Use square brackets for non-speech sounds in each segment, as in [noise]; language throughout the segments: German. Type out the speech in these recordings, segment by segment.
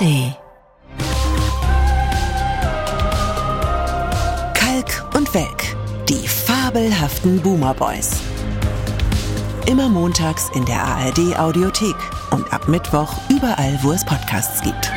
ARD. Kalk und Welk, die fabelhaften Boomer Boys. Immer montags in der ARD Audiothek und ab Mittwoch überall, wo es Podcasts gibt.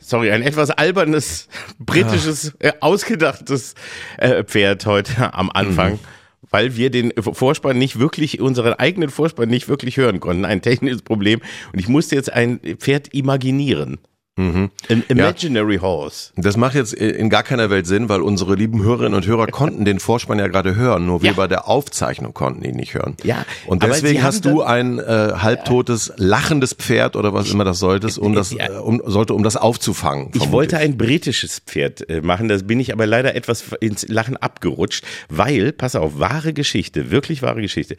Sorry, ein etwas albernes, britisches, äh, ausgedachtes äh, Pferd heute am Anfang. Mhm. Weil wir den Vorspann nicht wirklich, unseren eigenen Vorspann nicht wirklich hören konnten. Ein technisches Problem. Und ich musste jetzt ein Pferd imaginieren. Mhm. Imaginary horse. Das macht jetzt in gar keiner Welt Sinn, weil unsere lieben Hörerinnen und Hörer konnten den Vorspann ja gerade hören, nur wir Ja. bei der Aufzeichnung konnten ihn nicht hören. Ja, Und deswegen hast du ein äh, halbtotes, lachendes Pferd oder was immer das solltest, um das, Ja. äh, um, sollte, um das aufzufangen. Ich vermute wollte ein britisches Pferd äh, machen, das bin ich aber leider etwas ins Lachen abgerutscht, weil, pass auf, wahre Geschichte, wirklich wahre Geschichte.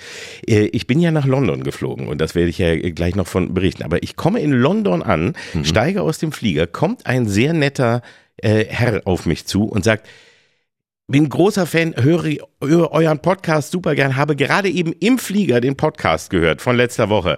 Äh, Ich bin ja nach London geflogen und das werde ich ja gleich noch von berichten. Aber ich komme in London an, steige aus dem Flieger, kommt ein sehr netter äh, Herr auf mich zu und sagt, bin großer Fan, höre, höre euren Podcast super gern, habe gerade eben im Flieger den Podcast gehört von letzter Woche.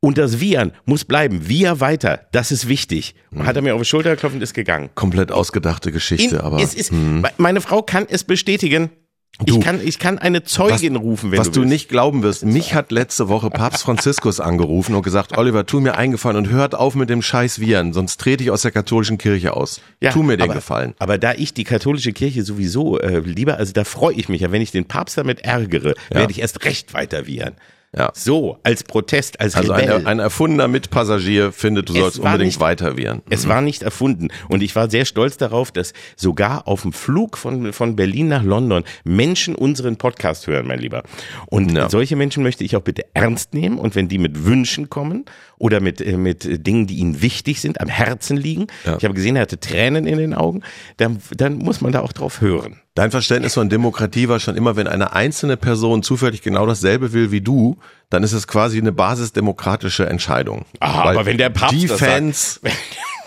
Und das Viren muss bleiben. Wir weiter. Das ist wichtig. Und Hat er mir auf die Schulter geklopft und ist gegangen. Komplett ausgedachte Geschichte, In, aber hm. es ist, Meine Frau kann es bestätigen. Du. ich, kann, ich kann eine Zeugin rufen, wenn was du, du nicht glauben wirst, mich hat letzte Woche Papst Franziskus angerufen und gesagt, Oliver, tu mir eingefallen und hört auf mit dem scheiß Viren, sonst trete ich aus der katholischen Kirche aus. tu mir den aber, Gefallen. Aber da ich die katholische Kirche sowieso äh, lieber, also da freue ich mich ja, wenn ich den Papst damit ärgere, werde ich erst recht weiter viren. Ja. So, als Protest, als Also Rebell. ein, ein erfundener Mitpassagier findet, du Es sollst unbedingt nicht- weiter viren. Es war nicht erfunden. Und ich war sehr stolz darauf, dass sogar auf dem Flug von, von Berlin nach London Menschen unseren Podcast hören, mein Lieber. Und Ja. solche Menschen möchte ich auch bitte ernst nehmen. Und wenn die mit Wünschen kommen oder mit, äh, mit Dingen, die ihnen wichtig sind, am Herzen liegen, Ja. ich habe gesehen, er hatte Tränen in den Augen, dann, dann muss man da auch drauf hören. Dein Verständnis von Demokratie war schon immer, wenn eine einzelne Person zufällig genau dasselbe will wie du, dann ist es quasi eine basisdemokratische Entscheidung. Ah, Weil aber wenn der Papst die Fans,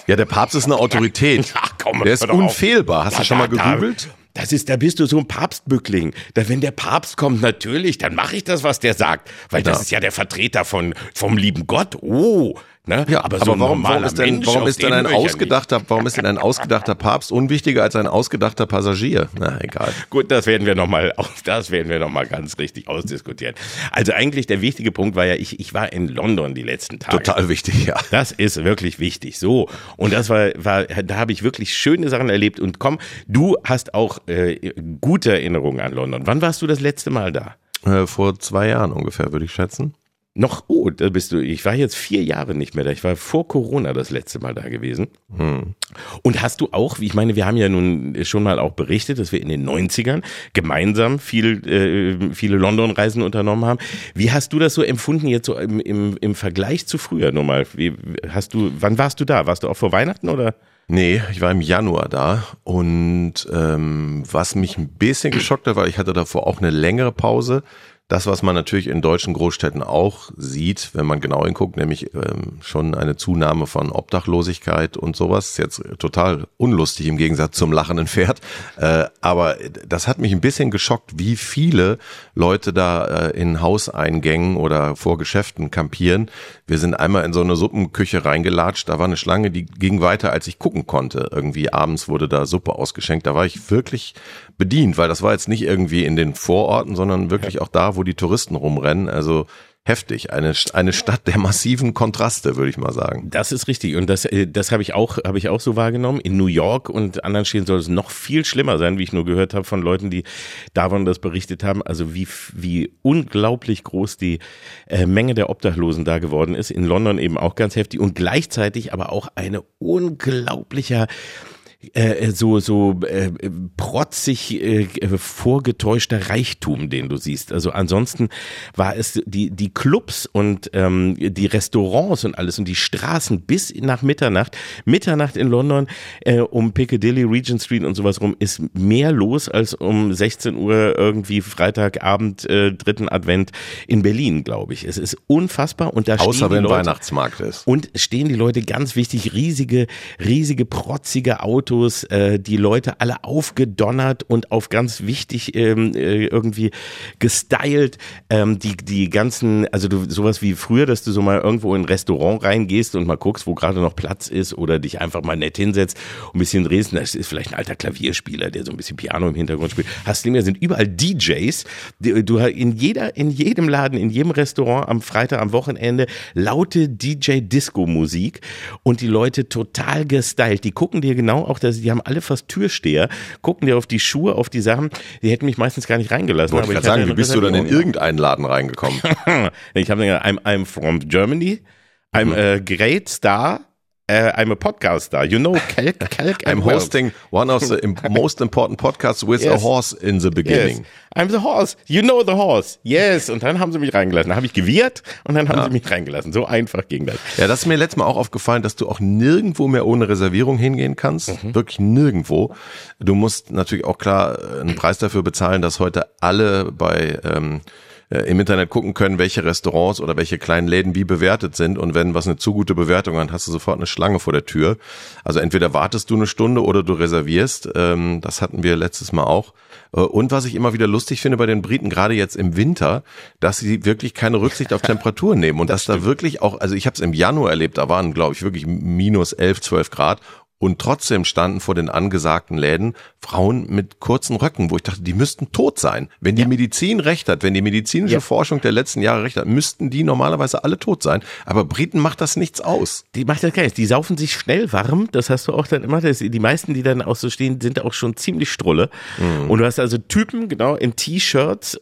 ja, der Papst ist eine [laughs] Autorität. Ach, komm, der ist unfehlbar. Hast Da, du schon mal da, da. Das ist, da bist du so ein Papstbückling. Da, wenn der Papst kommt, natürlich, dann mache ich das, was der sagt. Weil das Ja. ist ja der Vertreter von, vom lieben Gott. Oh, ne? Ja, aber, so warum, warum ist denn, Mensch, warum ist denn den ein ausgedachter, warum ist denn ein ausgedachter Papst unwichtiger als ein ausgedachter Passagier? Na, egal. nicht. Gut, das werden wir noch mal, [laughs] das werden wir noch mal ganz richtig ausdiskutieren. Also eigentlich der wichtige Punkt war ja, ich, ich war in London die letzten Tage. Total wichtig, ja. Das ist wirklich wichtig. So. Und das war, war da habe ich wirklich schöne Sachen erlebt. Und komm, du hast auch äh, gute Erinnerungen an London. Wann warst du das letzte Mal da? Äh, Vor zwei Jahren ungefähr, würde ich schätzen. Noch, oh, da bist du, ich war jetzt vier Jahre nicht mehr da. Ich war vor Corona das letzte Mal da gewesen. Und hast du auch, ich meine, wir haben ja nun schon mal auch berichtet, dass wir in den 90ern gemeinsam viel, äh, viele London-Reisen unternommen haben. Wie hast du das so empfunden jetzt so im, im, im Vergleich zu früher nur mal? Wie, hast du, wann warst du da? Warst du auch vor Weihnachten oder? Nee, ich war im Januar da und ähm, was mich ein bisschen geschockt hat, weil ich hatte davor auch eine längere Pause. Das, was man natürlich in deutschen Großstädten auch sieht, wenn man genau hinguckt, nämlich ähm, schon eine Zunahme von Obdachlosigkeit und sowas, ist jetzt total unlustig im Gegensatz zum lachenden Pferd. Äh, aber das hat mich ein bisschen geschockt, wie viele Leute da äh, in Hauseingängen oder vor Geschäften kampieren. Wir sind einmal in so eine Suppenküche reingelatscht, da war eine Schlange, die ging weiter, als ich gucken konnte. Irgendwie abends wurde da Suppe ausgeschenkt. Da war ich wirklich bedient, weil das war jetzt nicht irgendwie in den Vororten, sondern wirklich auch da, wo die Touristen rumrennen. Also heftig. Eine, eine Stadt der massiven Kontraste, würde ich mal sagen. Das ist richtig und das, äh, das habe ich auch, habe ich auch so wahrgenommen. In New York und anderen Städten soll es noch viel schlimmer sein, wie ich nur gehört habe von Leuten, die davon das berichtet haben. Also wie wie unglaublich groß die äh, Menge der Obdachlosen da geworden ist. In London eben auch ganz heftig und gleichzeitig aber auch eine unglaublicher äh, so so äh, protzig äh, vorgetäuschter Reichtum, den du siehst. Also ansonsten war es die die Clubs und ähm, die Restaurants und alles und die Straßen bis nach Mitternacht. Mitternacht in London äh, um Piccadilly, Regent Street und sowas rum ist mehr los als um 16 Uhr irgendwie Freitagabend äh, dritten Advent in Berlin, glaube ich. Es ist unfassbar und da Außer stehen die wenn Leute, Weihnachtsmarkt ist. und stehen die Leute ganz wichtig, riesige, riesige, protzige Autos Autos, äh, die Leute alle aufgedonnert und auf ganz wichtig ähm, äh, irgendwie gestylt. Ähm, die, die ganzen, also du, sowas wie früher, dass du so mal irgendwo in ein Restaurant reingehst und mal guckst, wo gerade noch Platz ist oder dich einfach mal nett hinsetzt und ein bisschen drehst. Das ist vielleicht ein alter Klavierspieler, der so ein bisschen Piano im Hintergrund spielt. Hast du nicht mehr, sind überall DJs. Du in jeder, in jedem Laden, in jedem Restaurant am Freitag, am Wochenende laute DJ-Disco-Musik und die Leute total gestylt. Die gucken dir genau auch, dass die haben alle fast Türsteher, gucken dir auf die Schuhe, auf die Sachen. Die hätten mich meistens gar nicht reingelassen. Wollte ich gerade sagen, wie bist du dann in irgendeinen Laden reingekommen? [laughs] ich habe gesagt, I'm, I'm from Germany. I'm a great star. Uh, I'm a podcaster. You know, Kelk, Kelk I'm hosting one of the [laughs] most important podcasts with yes. a horse in the beginning. Yes. I'm the horse. You know the horse. Yes. Und dann haben sie mich reingelassen. Dann habe ich gewirrt und dann haben ja. sie mich reingelassen. So einfach ging das. Ja, das ist mir letztes Mal auch aufgefallen, dass du auch nirgendwo mehr ohne Reservierung hingehen kannst. Mhm. Wirklich nirgendwo. Du musst natürlich auch klar einen Preis dafür bezahlen, dass heute alle bei ähm, äh, im Internet gucken können, welche Restaurants oder welche kleinen Läden wie bewertet sind. Und wenn was eine zu gute Bewertung hat, hast du sofort eine Schlange vor der Tür. Also entweder wartest du eine Stunde oder du reservierst. Ähm, das hatten wir letztes Mal auch. Äh, und was ich immer wieder lustig finde bei den Briten, gerade jetzt im Winter, dass sie wirklich keine Rücksicht auf [laughs] Temperaturen nehmen und das dass da wirklich auch, also ich habe es im Januar erlebt, da waren glaube ich wirklich minus 11, 12 Grad und trotzdem standen vor den angesagten Läden Frauen mit kurzen Röcken, wo ich dachte, die müssten tot sein. Wenn die ja. Medizin recht hat, wenn die medizinische ja. Forschung der letzten Jahre recht hat, müssten die normalerweise alle tot sein. Aber Briten macht das nichts aus. Die macht das gar nichts. Die saufen sich schnell warm. Das hast du auch dann immer. Das, die meisten, die dann auch so stehen, sind auch schon ziemlich strulle. Mhm. Und du hast also Typen, genau, in T-Shirts,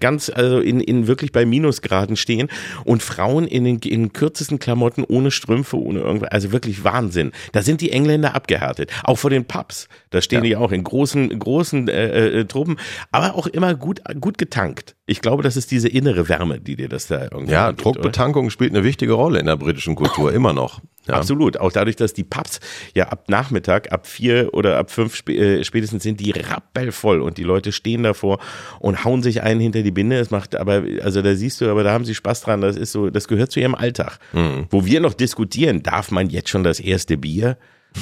ganz, also in, in wirklich bei Minusgraden stehen und Frauen in den in kürzesten Klamotten ohne Strümpfe, ohne irgendwas. Also wirklich Wahnsinn. Da sind sind die Engländer abgehärtet. Auch vor den Pubs. Da stehen ja. die auch in großen, großen äh, äh, Truppen, aber auch immer gut, gut getankt. Ich glaube, das ist diese innere Wärme, die dir das da irgendwie. Ja, gibt, Druckbetankung oder? spielt eine wichtige Rolle in der britischen Kultur, [laughs] immer noch. Ja. Absolut. Auch dadurch, dass die Pubs ja ab Nachmittag, ab vier oder ab fünf äh, spätestens sind die rappelvoll und die Leute stehen davor und hauen sich einen hinter die Binde. Es macht aber, also da siehst du, aber da haben sie Spaß dran. Das ist so, das gehört zu ihrem Alltag. Mhm. Wo wir noch diskutieren, darf man jetzt schon das erste Bier?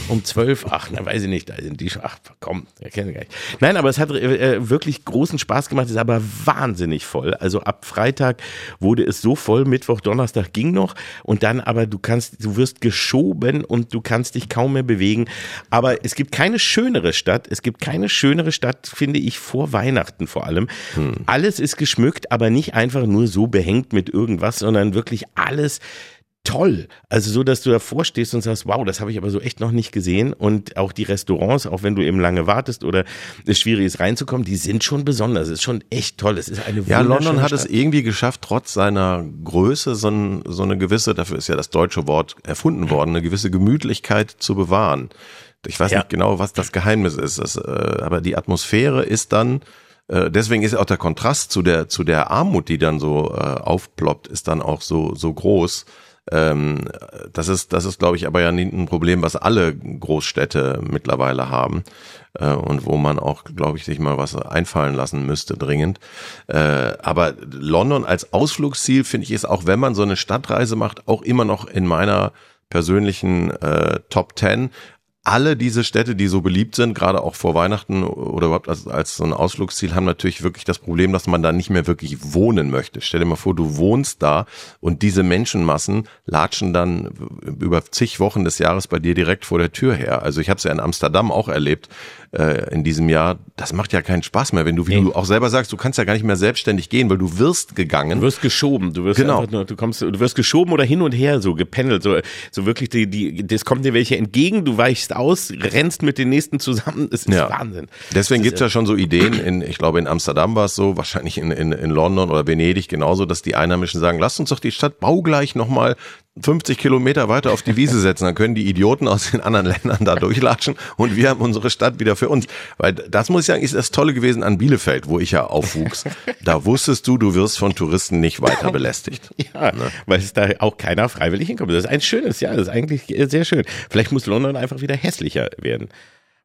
Um zwölf, ach, na weiß ich nicht, da sind die, ach komm, erkenne gar nicht. Nein, aber es hat äh, wirklich großen Spaß gemacht, ist aber wahnsinnig voll. Also ab Freitag wurde es so voll, Mittwoch, Donnerstag ging noch und dann aber du kannst, du wirst geschoben und du kannst dich kaum mehr bewegen. Aber es gibt keine schönere Stadt, es gibt keine schönere Stadt, finde ich, vor Weihnachten vor allem. Hm. Alles ist geschmückt, aber nicht einfach nur so behängt mit irgendwas, sondern wirklich alles toll. Also so, dass du davor stehst und sagst, wow, das habe ich aber so echt noch nicht gesehen. Und auch die Restaurants, auch wenn du eben lange wartest oder es schwierig ist reinzukommen, die sind schon besonders. Es ist schon echt toll. Es ist eine Ja, London hat Stadt. es irgendwie geschafft, trotz seiner Größe so, ein, so eine gewisse, dafür ist ja das deutsche Wort erfunden worden, eine gewisse Gemütlichkeit zu bewahren. Ich weiß ja. nicht genau, was das Geheimnis ist, das, äh, aber die Atmosphäre ist dann äh, deswegen ist auch der Kontrast zu der zu der Armut, die dann so äh, aufploppt, ist dann auch so so groß. Ähm, das ist, das ist, glaube ich, aber ja ein Problem, was alle Großstädte mittlerweile haben äh, und wo man auch, glaube ich, sich mal was einfallen lassen müsste dringend. Äh, aber London als Ausflugsziel finde ich ist auch, wenn man so eine Stadtreise macht, auch immer noch in meiner persönlichen äh, Top Ten alle diese Städte, die so beliebt sind, gerade auch vor Weihnachten oder überhaupt als, als so ein Ausflugsziel, haben natürlich wirklich das Problem, dass man da nicht mehr wirklich wohnen möchte. Stell dir mal vor, du wohnst da und diese Menschenmassen latschen dann über zig Wochen des Jahres bei dir direkt vor der Tür her. Also ich habe es ja in Amsterdam auch erlebt äh, in diesem Jahr. Das macht ja keinen Spaß mehr, wenn du, wie nee. du auch selber sagst, du kannst ja gar nicht mehr selbstständig gehen, weil du wirst gegangen. Du wirst geschoben, du wirst genau. nur, du kommst, du wirst geschoben oder hin und her so gependelt, so, so wirklich die, die, das kommt dir welche entgegen, du weichst aus, rennst mit den nächsten zusammen. Es ist ja. Wahnsinn. Deswegen gibt's ja schon so Ideen, in, ich glaube in Amsterdam war es so, wahrscheinlich in, in, in London oder Venedig genauso, dass die Einheimischen sagen, lasst uns doch die Stadt baugleich nochmal 50 Kilometer weiter auf die Wiese setzen, dann können die Idioten aus den anderen Ländern da durchlatschen und wir haben unsere Stadt wieder für uns. Weil das muss ich sagen, ist das Tolle gewesen an Bielefeld, wo ich ja aufwuchs. Da wusstest du, du wirst von Touristen nicht weiter [laughs] belästigt. Ja, ne? weil es da auch keiner freiwillig hinkommt. Das ist ein schönes, ja, das ist eigentlich sehr schön. Vielleicht muss London einfach wieder hässlicher werden.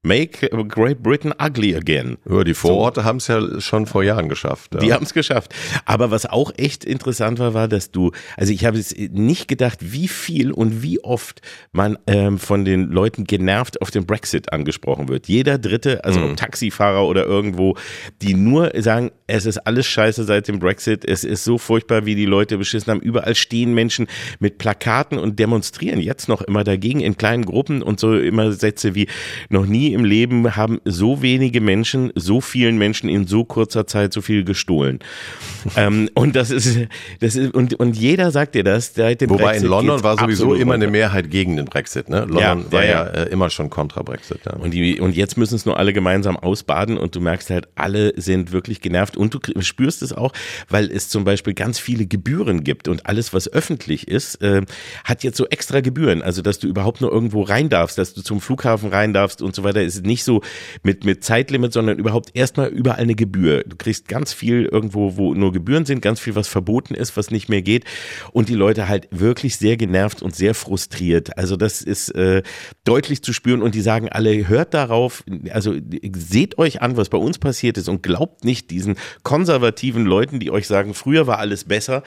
Make Great Britain ugly again. Ja, die Vororte so. haben es ja schon vor Jahren geschafft. Ja. Die haben es geschafft. Aber was auch echt interessant war, war, dass du, also ich habe es nicht gedacht, wie viel und wie oft man ähm, von den Leuten genervt auf den Brexit angesprochen wird. Jeder Dritte, also mhm. Taxifahrer oder irgendwo, die nur sagen, es ist alles scheiße seit dem Brexit, es ist so furchtbar, wie die Leute beschissen haben. Überall stehen Menschen mit Plakaten und demonstrieren jetzt noch immer dagegen in kleinen Gruppen und so immer Sätze wie noch nie im Leben haben so wenige Menschen, so vielen Menschen in so kurzer Zeit so viel gestohlen. [laughs] ähm, und das ist, das ist, und, und jeder sagt dir das. Seit dem Wobei Brexit in London war sowieso immer eine Mehrheit gegen den Brexit, ne? London ja, war ja, ja äh, immer schon kontra Brexit, ja. Und die, und jetzt müssen es nur alle gemeinsam ausbaden und du merkst halt, alle sind wirklich genervt und du spürst es auch, weil es zum Beispiel ganz viele Gebühren gibt und alles, was öffentlich ist, äh, hat jetzt so extra Gebühren. Also, dass du überhaupt nur irgendwo rein darfst, dass du zum Flughafen rein darfst und so weiter, ist nicht so mit, mit Zeitlimit, sondern überhaupt erstmal überall eine Gebühr. Du kriegst ganz viel irgendwo, wo nur Gebühren sind, ganz viel, was verboten ist, was nicht mehr geht. Und die Leute halt wirklich sehr genervt und sehr frustriert. Also das ist äh, deutlich zu spüren und die sagen alle, hört darauf, also seht euch an, was bei uns passiert ist und glaubt nicht diesen konservativen Leuten, die euch sagen, früher war alles besser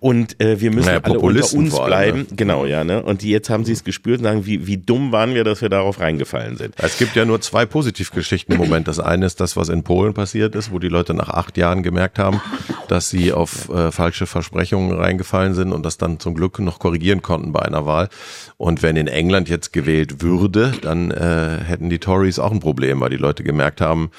und äh, wir müssen naja, alle unter uns bleiben. Ne? Genau, ja. Ne? Und die jetzt haben sie es gespürt und sagen, wie, wie dumm waren wir, dass wir darauf reingefallen sind. Es gibt ja nur zwei Positivgeschichten im Moment. Das eine ist das, was in Polen passiert ist, wo die Leute nach acht Jahren gemerkt haben, dass sie auf äh, falsche Versprechungen reingefallen sind und das dann zum Glück noch korrigieren konnten bei einer Wahl. Und wenn in England jetzt gewählt würde, dann äh, hätten die Tories auch ein Problem, weil die Leute gemerkt haben,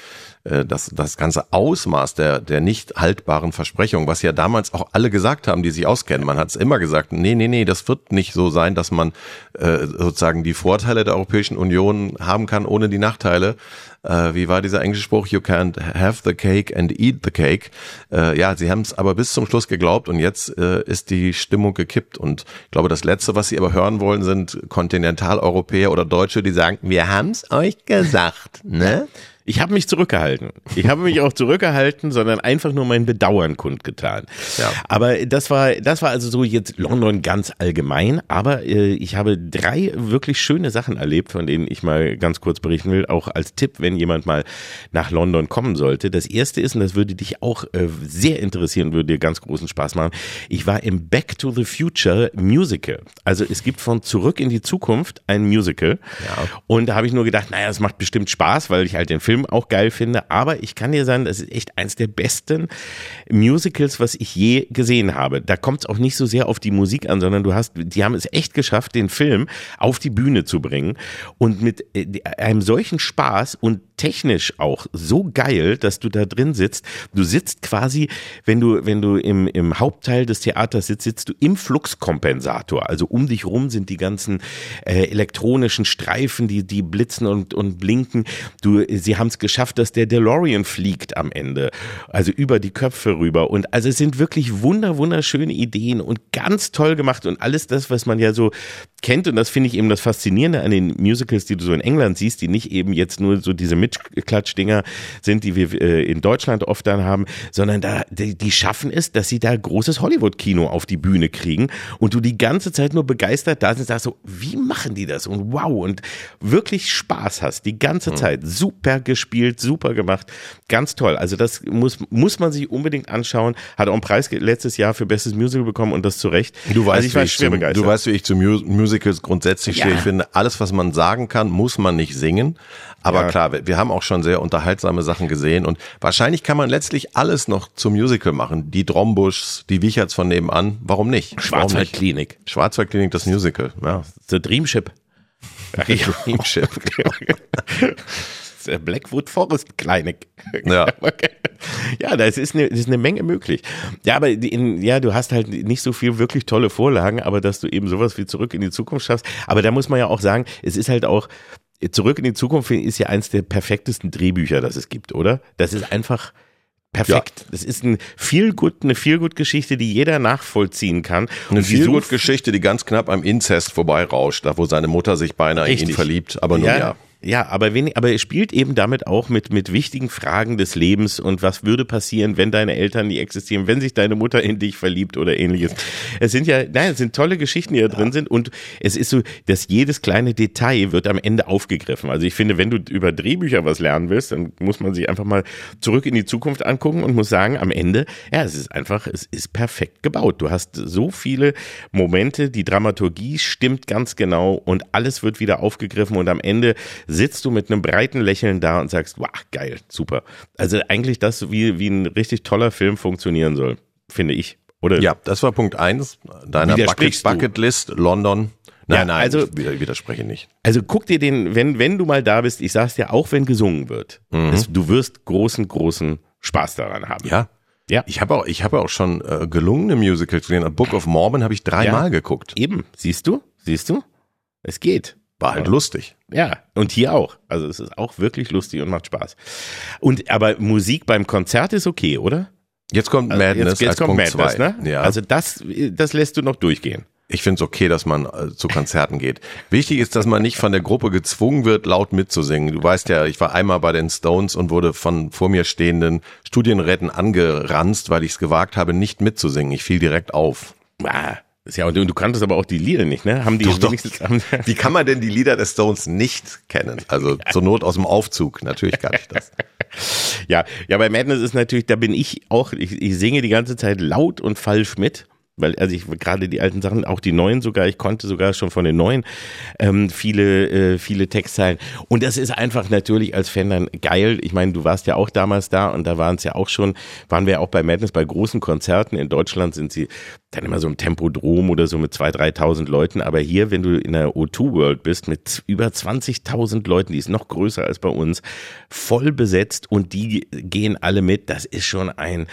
äh, das, das ganze Ausmaß der, der nicht haltbaren Versprechungen, was ja damals auch alle gesagt haben, die sich auskennen. Man hat es immer gesagt, nee, nee, nee, das wird nicht so sein, dass man äh, sozusagen die Vorteile der Europäischen Union haben kann ohne die Nachteile. Äh, wie war dieser englische Spruch? You can't have the cake and eat the cake. Äh, ja, sie haben es aber bis zum Schluss geglaubt und jetzt äh, ist die Stimmung gekippt. Und ich glaube, das Letzte, was sie aber hören wollen, sind Kontinentaleuropäer oder Deutsche, die sagen, wir haben's euch gesagt, ne? [laughs] Ich habe mich zurückgehalten. Ich habe mich auch zurückgehalten, sondern einfach nur mein Bedauern kundgetan. Ja. Aber das war, das war also so jetzt London ganz allgemein. Aber äh, ich habe drei wirklich schöne Sachen erlebt, von denen ich mal ganz kurz berichten will, auch als Tipp, wenn jemand mal nach London kommen sollte. Das erste ist, und das würde dich auch äh, sehr interessieren, würde dir ganz großen Spaß machen. Ich war im Back to the Future Musical. Also es gibt von Zurück in die Zukunft ein Musical. Ja. Und da habe ich nur gedacht, naja, es macht bestimmt Spaß, weil ich halt den Film Film auch geil finde. Aber ich kann dir sagen, das ist echt eins der besten Musicals, was ich je gesehen habe. Da kommt es auch nicht so sehr auf die Musik an, sondern du hast, die haben es echt geschafft, den Film auf die Bühne zu bringen und mit äh, einem solchen Spaß und technisch auch so geil, dass du da drin sitzt. Du sitzt quasi, wenn du, wenn du im, im Hauptteil des Theaters sitzt, sitzt du im Fluxkompensator. Also um dich rum sind die ganzen äh, elektronischen Streifen, die, die blitzen und, und blinken. Du, sie haben es geschafft, dass der DeLorean fliegt am Ende. Also über die Köpfe rüber. Und also es sind wirklich wunder, wunderschöne Ideen und ganz toll gemacht und alles das, was man ja so kennt. Und das finde ich eben das Faszinierende an den Musicals, die du so in England siehst, die nicht eben jetzt nur so diese Mitklatschdinger sind, die wir äh, in Deutschland oft dann haben, sondern da, die, die schaffen es, dass sie da großes Hollywood-Kino auf die Bühne kriegen und du die ganze Zeit nur begeistert da sind und sagst so, wie machen die das? Und wow, und wirklich Spaß hast die ganze mhm. Zeit. Super gespielt, super gemacht, ganz toll. Also das muss, muss man sich unbedingt anschauen. Hat auch einen Preis letztes Jahr für Bestes Musical bekommen und das zu Recht. Du weißt, also ich war schwer zum, begeistert. Du weißt, wie ich zu Musicals grundsätzlich ja. stehe. Ich finde, alles, was man sagen kann, muss man nicht singen. Aber ja. klar, wir haben auch schon sehr unterhaltsame Sachen gesehen und wahrscheinlich kann man letztlich alles noch zum Musical machen. Die Drombuschs, die Wicherts von nebenan, warum nicht? Schwarzwaldklinik. Schwarzwaldklinik, das Musical, ja. The Dreamship. [laughs] The Dreamship. [laughs] Blackwood Forest Klinik. [laughs] Ja. [laughs] ja, da ist eine, ist eine Menge möglich. Ja, aber in, ja, du hast halt nicht so viel wirklich tolle Vorlagen, aber dass du eben sowas wie zurück in die Zukunft schaffst. Aber da muss man ja auch sagen, es ist halt auch, Zurück in die Zukunft ist ja eins der perfektesten Drehbücher, das es gibt, oder? Das ist einfach perfekt. Ja. Das ist ein viel gut, eine viel gut Geschichte, die jeder nachvollziehen kann. Eine viel gut Geschichte, die ganz knapp am Inzest vorbeirauscht, da wo seine Mutter sich beinahe Richtig. in ihn verliebt, aber nur ja. ja. Ja, aber, wenig, aber er spielt eben damit auch mit, mit wichtigen Fragen des Lebens und was würde passieren, wenn deine Eltern nie existieren, wenn sich deine Mutter in dich verliebt oder ähnliches. Es sind ja, nein, es sind tolle Geschichten, die da drin sind und es ist so, dass jedes kleine Detail wird am Ende aufgegriffen. Also ich finde, wenn du über Drehbücher was lernen willst, dann muss man sich einfach mal zurück in die Zukunft angucken und muss sagen, am Ende, ja, es ist einfach, es ist perfekt gebaut. Du hast so viele Momente, die Dramaturgie stimmt ganz genau und alles wird wieder aufgegriffen und am Ende sitzt du mit einem breiten Lächeln da und sagst, wow, geil, super. Also eigentlich das, wie, wie ein richtig toller Film funktionieren soll, finde ich. Oder? Ja, das war Punkt eins deiner Bucket? Bucketlist, London. Nein, Ja, nein, also- ich wid- widerspreche nicht. Also guck dir den, wenn, wenn du mal da bist, ich sag's dir, auch wenn gesungen wird, es, du wirst großen, großen Spaß daran haben. Ja. Ja. Ich habe auch, ich habe auch schon äh, gelungene Musicals gesehen. Book of Mormon habe ich dreimal Ja. geguckt. Eben, siehst du? Siehst du? Es geht. War halt lustig. Ja, und hier auch. Also es ist auch wirklich lustig und macht Spaß. Und aber Musik beim Konzert ist okay, oder? Jetzt kommt Also Madness jetzt, jetzt als kommt Punkt Madness, zwei. ne? Ja. Also das, das lässt du noch durchgehen. Ich finde es okay, dass man äh, zu Konzerten geht. Wichtig ist, dass man nicht von der Gruppe gezwungen wird, laut mitzusingen. Du weißt ja, ich war einmal bei den Stones und wurde von vor mir stehenden Studienräten angeranzt, weil ich es gewagt habe, nicht mitzusingen. Ich fiel direkt auf. Ah, ist ja, und du, du kanntest aber auch die Lieder nicht, ne? Haben die Doch, doch. haben, Wie kann man denn die Lieder des Stones nicht kennen? Also [laughs] zur Not aus dem Aufzug. Natürlich kann ich das. Ja, ja, bei Madness ist natürlich, da bin ich auch, ich, ich singe die ganze Zeit laut und falsch mit. Weil, also ich gerade die alten Sachen, auch die neuen sogar, ich konnte sogar schon von den neuen ähm, viele, äh, viele Textzeilen. Und das ist einfach natürlich als Fan dann geil. Ich meine, du warst ja auch damals da und da waren es ja auch schon, waren wir auch bei Madness bei großen Konzerten. In Deutschland sind sie dann immer so im Tempodrom oder so mit 2.000, 3.000 Leuten. Aber hier, wenn du in der O2 World bist mit über 20.000 Leuten, die ist noch größer als bei uns, voll besetzt und die gehen alle mit, das ist schon ein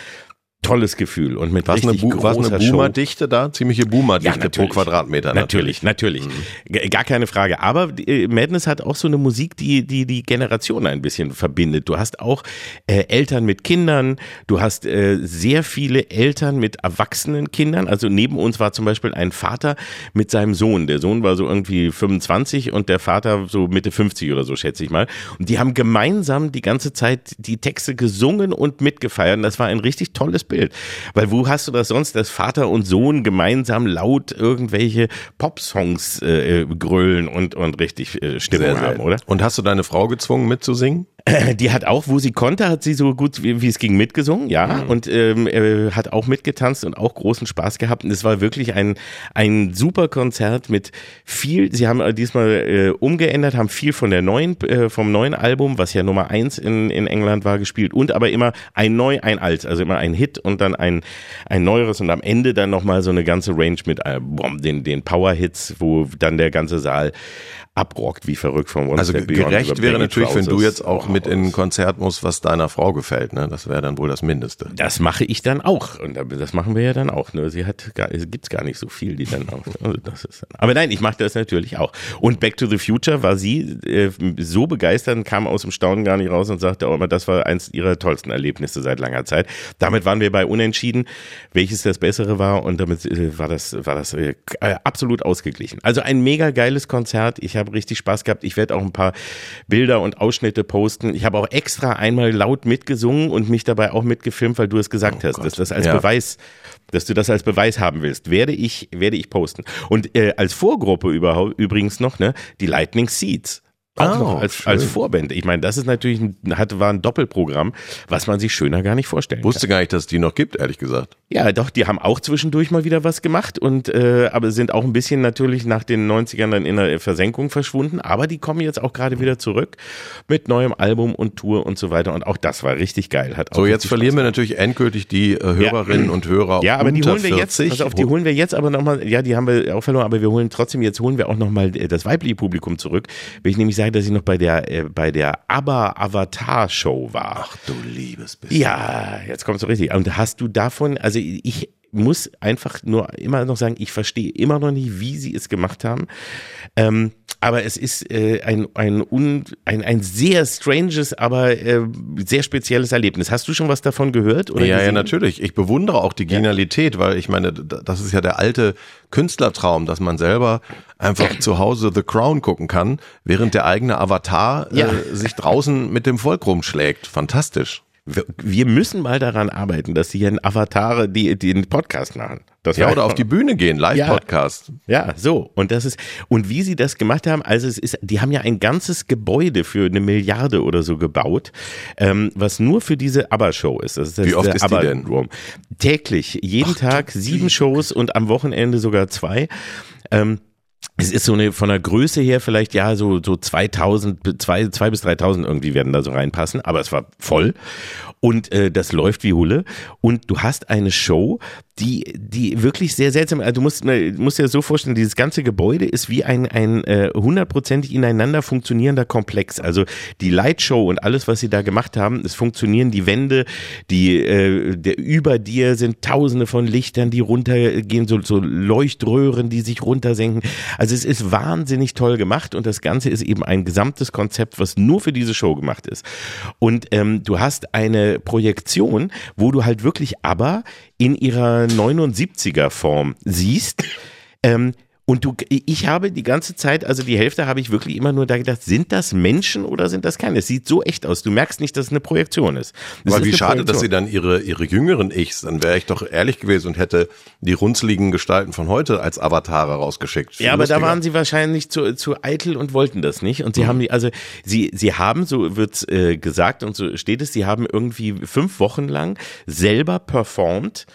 tolles Gefühl und mit Was eine, richtig Bu eine großer Show. Boomerdichte da? Ziemliche Boomerdichte pro natürlich. Quadratmeter. Natürlich, natürlich. G- Gar keine Frage. Aber äh, Madness hat auch so eine Musik, die die, die Generation ein bisschen verbindet. Du hast auch äh, Eltern mit Kindern, du hast äh, sehr viele Eltern mit erwachsenen Kindern. Also neben uns war zum Beispiel ein Vater mit seinem Sohn. Der Sohn war so irgendwie 25 und der Vater so Mitte 50 oder so, schätze ich mal. Und die haben gemeinsam die ganze Zeit die Texte gesungen und mitgefeiert. Und das war ein richtig tolles Bild. Weil wo hast du das sonst, dass Vater und Sohn gemeinsam laut irgendwelche Popsongs äh, grölen und, und richtig äh, Stimmung haben, oder? Und hast du deine Frau gezwungen mitzusingen? [laughs] Die hat auch, wo sie konnte, hat sie so gut wie, wie es ging mitgesungen, ja, und ähm, äh, hat auch mitgetanzt und auch großen Spaß gehabt. Und es war wirklich ein ein super Konzert mit viel. Sie haben äh, diesmal äh, umgeändert, haben viel von der neuen äh, vom neuen Album, was ja Nummer eins in in England war, gespielt und aber immer ein neu, ein alt, also immer ein Hit und dann ein ein neueres und am Ende dann noch mal so eine ganze Range mit äh, den den Power Hits, wo dann der ganze Saal abrockt wie verrückt von Once Also gerecht wäre natürlich, wenn du jetzt auch mit in ein Konzert musst, was deiner Frau gefällt. Ne? Das wäre dann wohl das Mindeste. Das mache ich dann auch. Und das machen wir ja dann auch. Ne? Sie hat gar, es gibt's gar nicht so viel, die dann auch. Also das ist dann, aber nein, ich mache das natürlich auch. Und Back to the Future war sie äh, so begeistert, kam aus dem Staunen gar nicht raus und sagte auch immer, das war eins ihrer tollsten Erlebnisse seit langer Zeit. Damit waren wir bei Unentschieden, welches das Bessere war. Und damit äh, war das, war das äh, absolut ausgeglichen. Also ein mega geiles Konzert. Ich habe richtig Spaß gehabt. Ich werde auch ein paar Bilder und Ausschnitte posten. Ich habe auch extra einmal laut mitgesungen und mich dabei auch mitgefilmt, weil du es gesagt hast, dass das als Ja. Beweis, dass du das als Beweis haben willst. Werde ich, werde ich posten. Und äh, als Vorgruppe überhaupt übrigens noch ne die Lightning Seeds. Auch Oh, noch als, schön. als Vorband. Ich meine, das ist natürlich ein, hat, war ein Doppelprogramm, was man sich schöner gar nicht vorstellen kann. Wusste gar nicht, dass es die noch gibt, ehrlich gesagt. Ja, doch, die haben auch zwischendurch mal wieder was gemacht und äh, aber sind auch ein bisschen natürlich nach den 90ern dann in der Versenkung verschwunden, aber die kommen jetzt auch gerade wieder zurück mit neuem Album und Tour und so weiter und auch das war richtig geil. Hat So, jetzt verlieren wir natürlich endgültig die äh, Hörerinnen und Hörer ja, aber die holen wir jetzt, 40. pass auf, die holen wir jetzt aber nochmal, ja, die haben wir auch verloren, aber wir holen trotzdem, jetzt holen wir auch nochmal das weibliche Publikum zurück, wenn ich nämlich sage, dass ich noch bei der, äh, bei der ABBA Avatar Show war. Ach du liebes bisschen. Ja, jetzt kommst du richtig. Und hast du davon, also ich muss einfach nur immer noch sagen, ich verstehe immer noch nicht, wie sie es gemacht haben. Ähm, aber es ist äh, ein, ein, un, ein, ein sehr stranges, aber äh, sehr spezielles Erlebnis. Hast du schon was davon gehört? Oder ja, gesehen? ja, natürlich. Ich bewundere auch die Genialität, ja. weil ich meine, das ist ja der alte Künstlertraum, dass man selber einfach zu Hause The Crown gucken kann, während der eigene Avatar ja. äh, sich draußen mit dem Volk rumschlägt. Fantastisch wir müssen mal daran arbeiten, dass sie hier Avatare, die, die den Podcast machen. Das ja, oder auf die Bühne gehen, Live-Podcast. Ja, ja, so. Und das ist, und wie sie das gemacht haben, also es ist, die haben ja ein ganzes Gebäude für eine Milliarde oder so gebaut, ähm, was nur für diese ABBA-Show ist. Das ist das wie oft ist ABBA die denn? Room. Täglich, jeden Ach, Tag sieben Shows und am Wochenende sogar zwei. Ähm, es ist so eine von der Größe her vielleicht ja so so 2000 zwei, zwei bis 3000 irgendwie werden da so reinpassen, aber es war voll und äh, das läuft wie Hulle und du hast eine Show, die die wirklich sehr seltsam. Also du musst ne, musst dir das so vorstellen, dieses ganze Gebäude ist wie ein ein äh, hundertprozentig ineinander funktionierender Komplex. Also die Lightshow und alles, was sie da gemacht haben, es funktionieren die Wände, die äh, der über dir sind Tausende von Lichtern, die runtergehen, so so Leuchtröhren, die sich runtersenken. Also es ist wahnsinnig toll gemacht und das Ganze ist eben ein gesamtes Konzept, was nur für diese Show gemacht ist. Und ähm, du hast eine Projektion, wo du halt wirklich aber in ihrer 79er Form siehst. Ähm, und du, ich habe die ganze Zeit, also die Hälfte habe ich wirklich immer nur da gedacht, sind das Menschen oder sind das keine? Es sieht so echt aus. Du merkst nicht, dass es eine Projektion ist. Das Aber ist wie schade, Projektion. dass sie dann ihre, ihre jüngeren Ichs, dann wäre ich doch ehrlich gewesen und hätte die runzligen Gestalten von heute als Avatare rausgeschickt. ja, aber lustiger. da waren sie wahrscheinlich zu, zu eitel und wollten das nicht. Und sie mhm. haben die, also sie, sie haben, so wird's äh, gesagt und so steht es, sie haben irgendwie fünf Wochen lang selber performt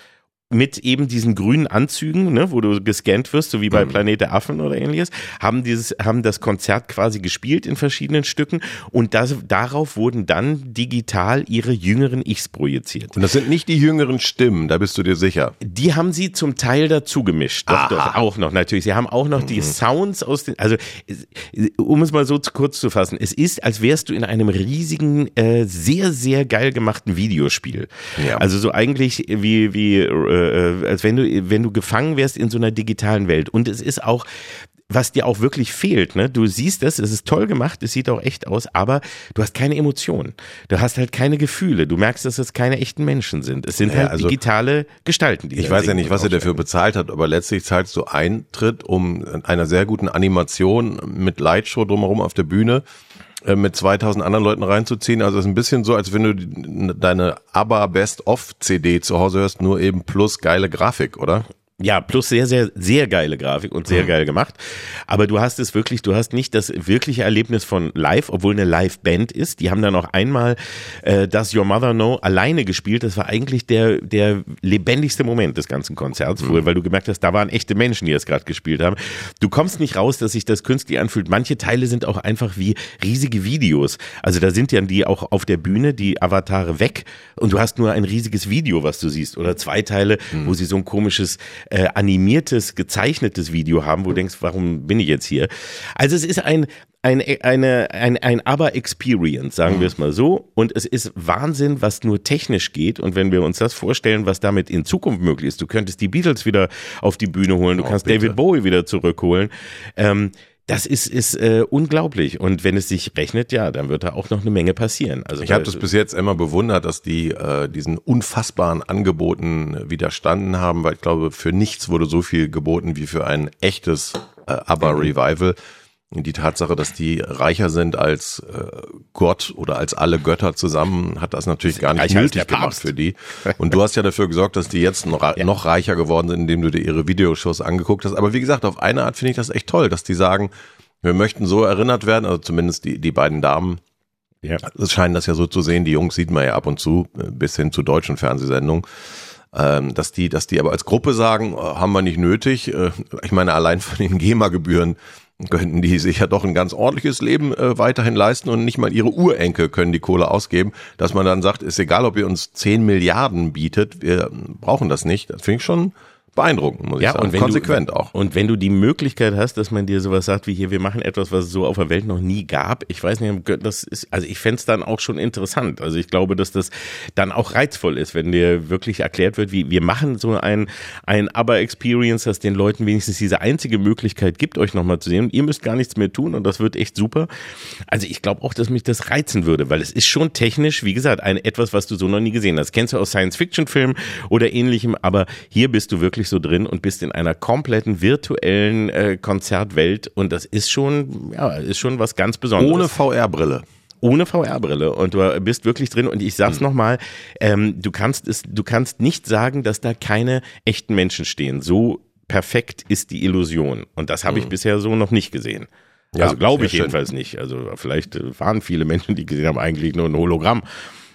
mit eben diesen grünen Anzügen, ne, wo du gescannt wirst, so wie bei mhm. Planet der Affen oder ähnliches, haben dieses, haben das Konzert quasi gespielt in verschiedenen Stücken und das, darauf wurden dann digital ihre jüngeren Ichs projiziert. Und das sind nicht die jüngeren Stimmen, da bist du dir sicher. Die haben sie zum Teil dazu gemischt. Doch, doch, auch noch, natürlich. Sie haben auch noch mhm. die Sounds aus den, also, um es mal so zu kurz zu fassen, es ist, als wärst du in einem riesigen, äh, sehr, sehr geil gemachten Videospiel. Ja. Also so eigentlich wie, wie, äh, äh, als wenn du, wenn du gefangen wärst in so einer digitalen Welt. Und es ist auch, was dir auch wirklich fehlt. Ne? Du siehst das, es ist toll gemacht, es sieht auch echt aus, aber du hast keine Emotionen. Du hast halt keine Gefühle. Du merkst, dass es keine echten Menschen sind. Es sind ja, halt also, digitale Gestalten. Die ich weiß ja nicht, was er dafür bezahlt hat, aber letztlich zahlst du Eintritt, um einer sehr guten Animation mit Lightshow drumherum auf der Bühne äh, mit 2000 anderen Leuten reinzuziehen. Also es ist ein bisschen so, als wenn du deine ABBA Best of CD zu Hause hörst, nur eben plus geile Grafik, oder? Ja, plus sehr, sehr, sehr geile Grafik und sehr mhm. geil gemacht. Aber du hast es wirklich, du hast nicht das wirkliche Erlebnis von live, obwohl eine Live-Band ist. Die haben dann noch einmal äh, Does Your Mother Know alleine gespielt. Das war eigentlich der, der lebendigste Moment des ganzen Konzerts, mhm. weil du gemerkt hast, da waren echte Menschen, die das gerade gespielt haben. Du kommst nicht raus, dass sich das künstlich anfühlt. Manche Teile sind auch einfach wie riesige Videos. Also da sind ja die auch auf der Bühne, die Avatare weg und du hast nur ein riesiges Video, was du siehst. Oder zwei Teile, mhm. wo sie so ein komisches äh, animiertes, gezeichnetes Video haben, wo du denkst, warum bin ich jetzt hier? Also es ist ein, ein, eine, ein, ein Aber-Experience, sagen wir es mal so. Und es ist Wahnsinn, was nur technisch geht. Und wenn wir uns das vorstellen, was damit in Zukunft möglich ist, du könntest die Beatles wieder auf die Bühne holen, du oh, kannst bitte. David Bowie wieder zurückholen. Ähm, das ist, ist äh, unglaublich. Und wenn es sich rechnet, ja, dann wird da auch noch eine Menge passieren. Also ich habe das bis jetzt immer bewundert, dass die äh, diesen unfassbaren Angeboten widerstanden haben, weil ich glaube, für nichts wurde so viel geboten wie für ein echtes äh, ABBA-Revival die Tatsache, dass die reicher sind als äh, Gott oder als alle Götter zusammen, hat das natürlich gar nicht nötig gemacht für die. Und du hast ja dafür gesorgt, dass die jetzt noch, ja. noch reicher geworden sind, indem du dir ihre Videoshows angeguckt hast. Aber wie gesagt, auf eine Art finde ich das echt toll, dass die sagen, wir möchten so erinnert werden, also zumindest die, die beiden Damen. Ja. Es scheinen das ja so zu sehen, die Jungs sieht man ja ab und zu, äh, bis hin zu deutschen Fernsehsendungen ähm, dass die, dass die aber als Gruppe sagen, äh, haben wir nicht nötig. Ich meine, allein von den GEMA-Gebühren könnten die sich ja doch ein ganz ordentliches Leben äh, weiterhin leisten und nicht mal ihre Urenkel können die Kohle ausgeben, dass man dann sagt, ist egal, ob ihr uns 10 Milliarden bietet, wir brauchen das nicht. Das finde ich schon beeindruckend, muss Ja, ich sagen. und wenn Konsequent du, auch. Und wenn du die Möglichkeit hast, dass man dir sowas sagt wie hier, wir machen etwas, was es so auf der Welt noch nie gab, ich weiß nicht, das ist, also ich fänd's dann auch schon interessant. Also ich glaube, dass das dann auch reizvoll ist, wenn dir wirklich erklärt wird, wie wir machen so ein, ein Aber-Experience, das den Leuten wenigstens diese einzige Möglichkeit gibt, euch nochmal zu sehen. Ihr müsst gar nichts mehr tun und das wird echt super. Also ich glaube auch, dass mich das reizen würde, weil es ist schon technisch, wie gesagt, ein etwas, was du so noch nie gesehen hast. Kennst du aus Science-Fiction-Filmen oder ähnlichem, aber hier bist du wirklich so drin und bist in einer kompletten virtuellen äh, Konzertwelt und das ist schon, ja, ist schon was ganz Besonderes Ohne VR-Brille. ohne VR-Brille und du bist wirklich drin und ich sag's Mhm. nochmal, ähm, du kannst es, du kannst nicht sagen, dass da keine echten Menschen stehen. So perfekt ist die Illusion und das habe ich bisher so noch nicht gesehen. Ja, also glaube ich schön. jedenfalls nicht. Also vielleicht waren viele Menschen, die gesehen haben, eigentlich nur ein Hologramm,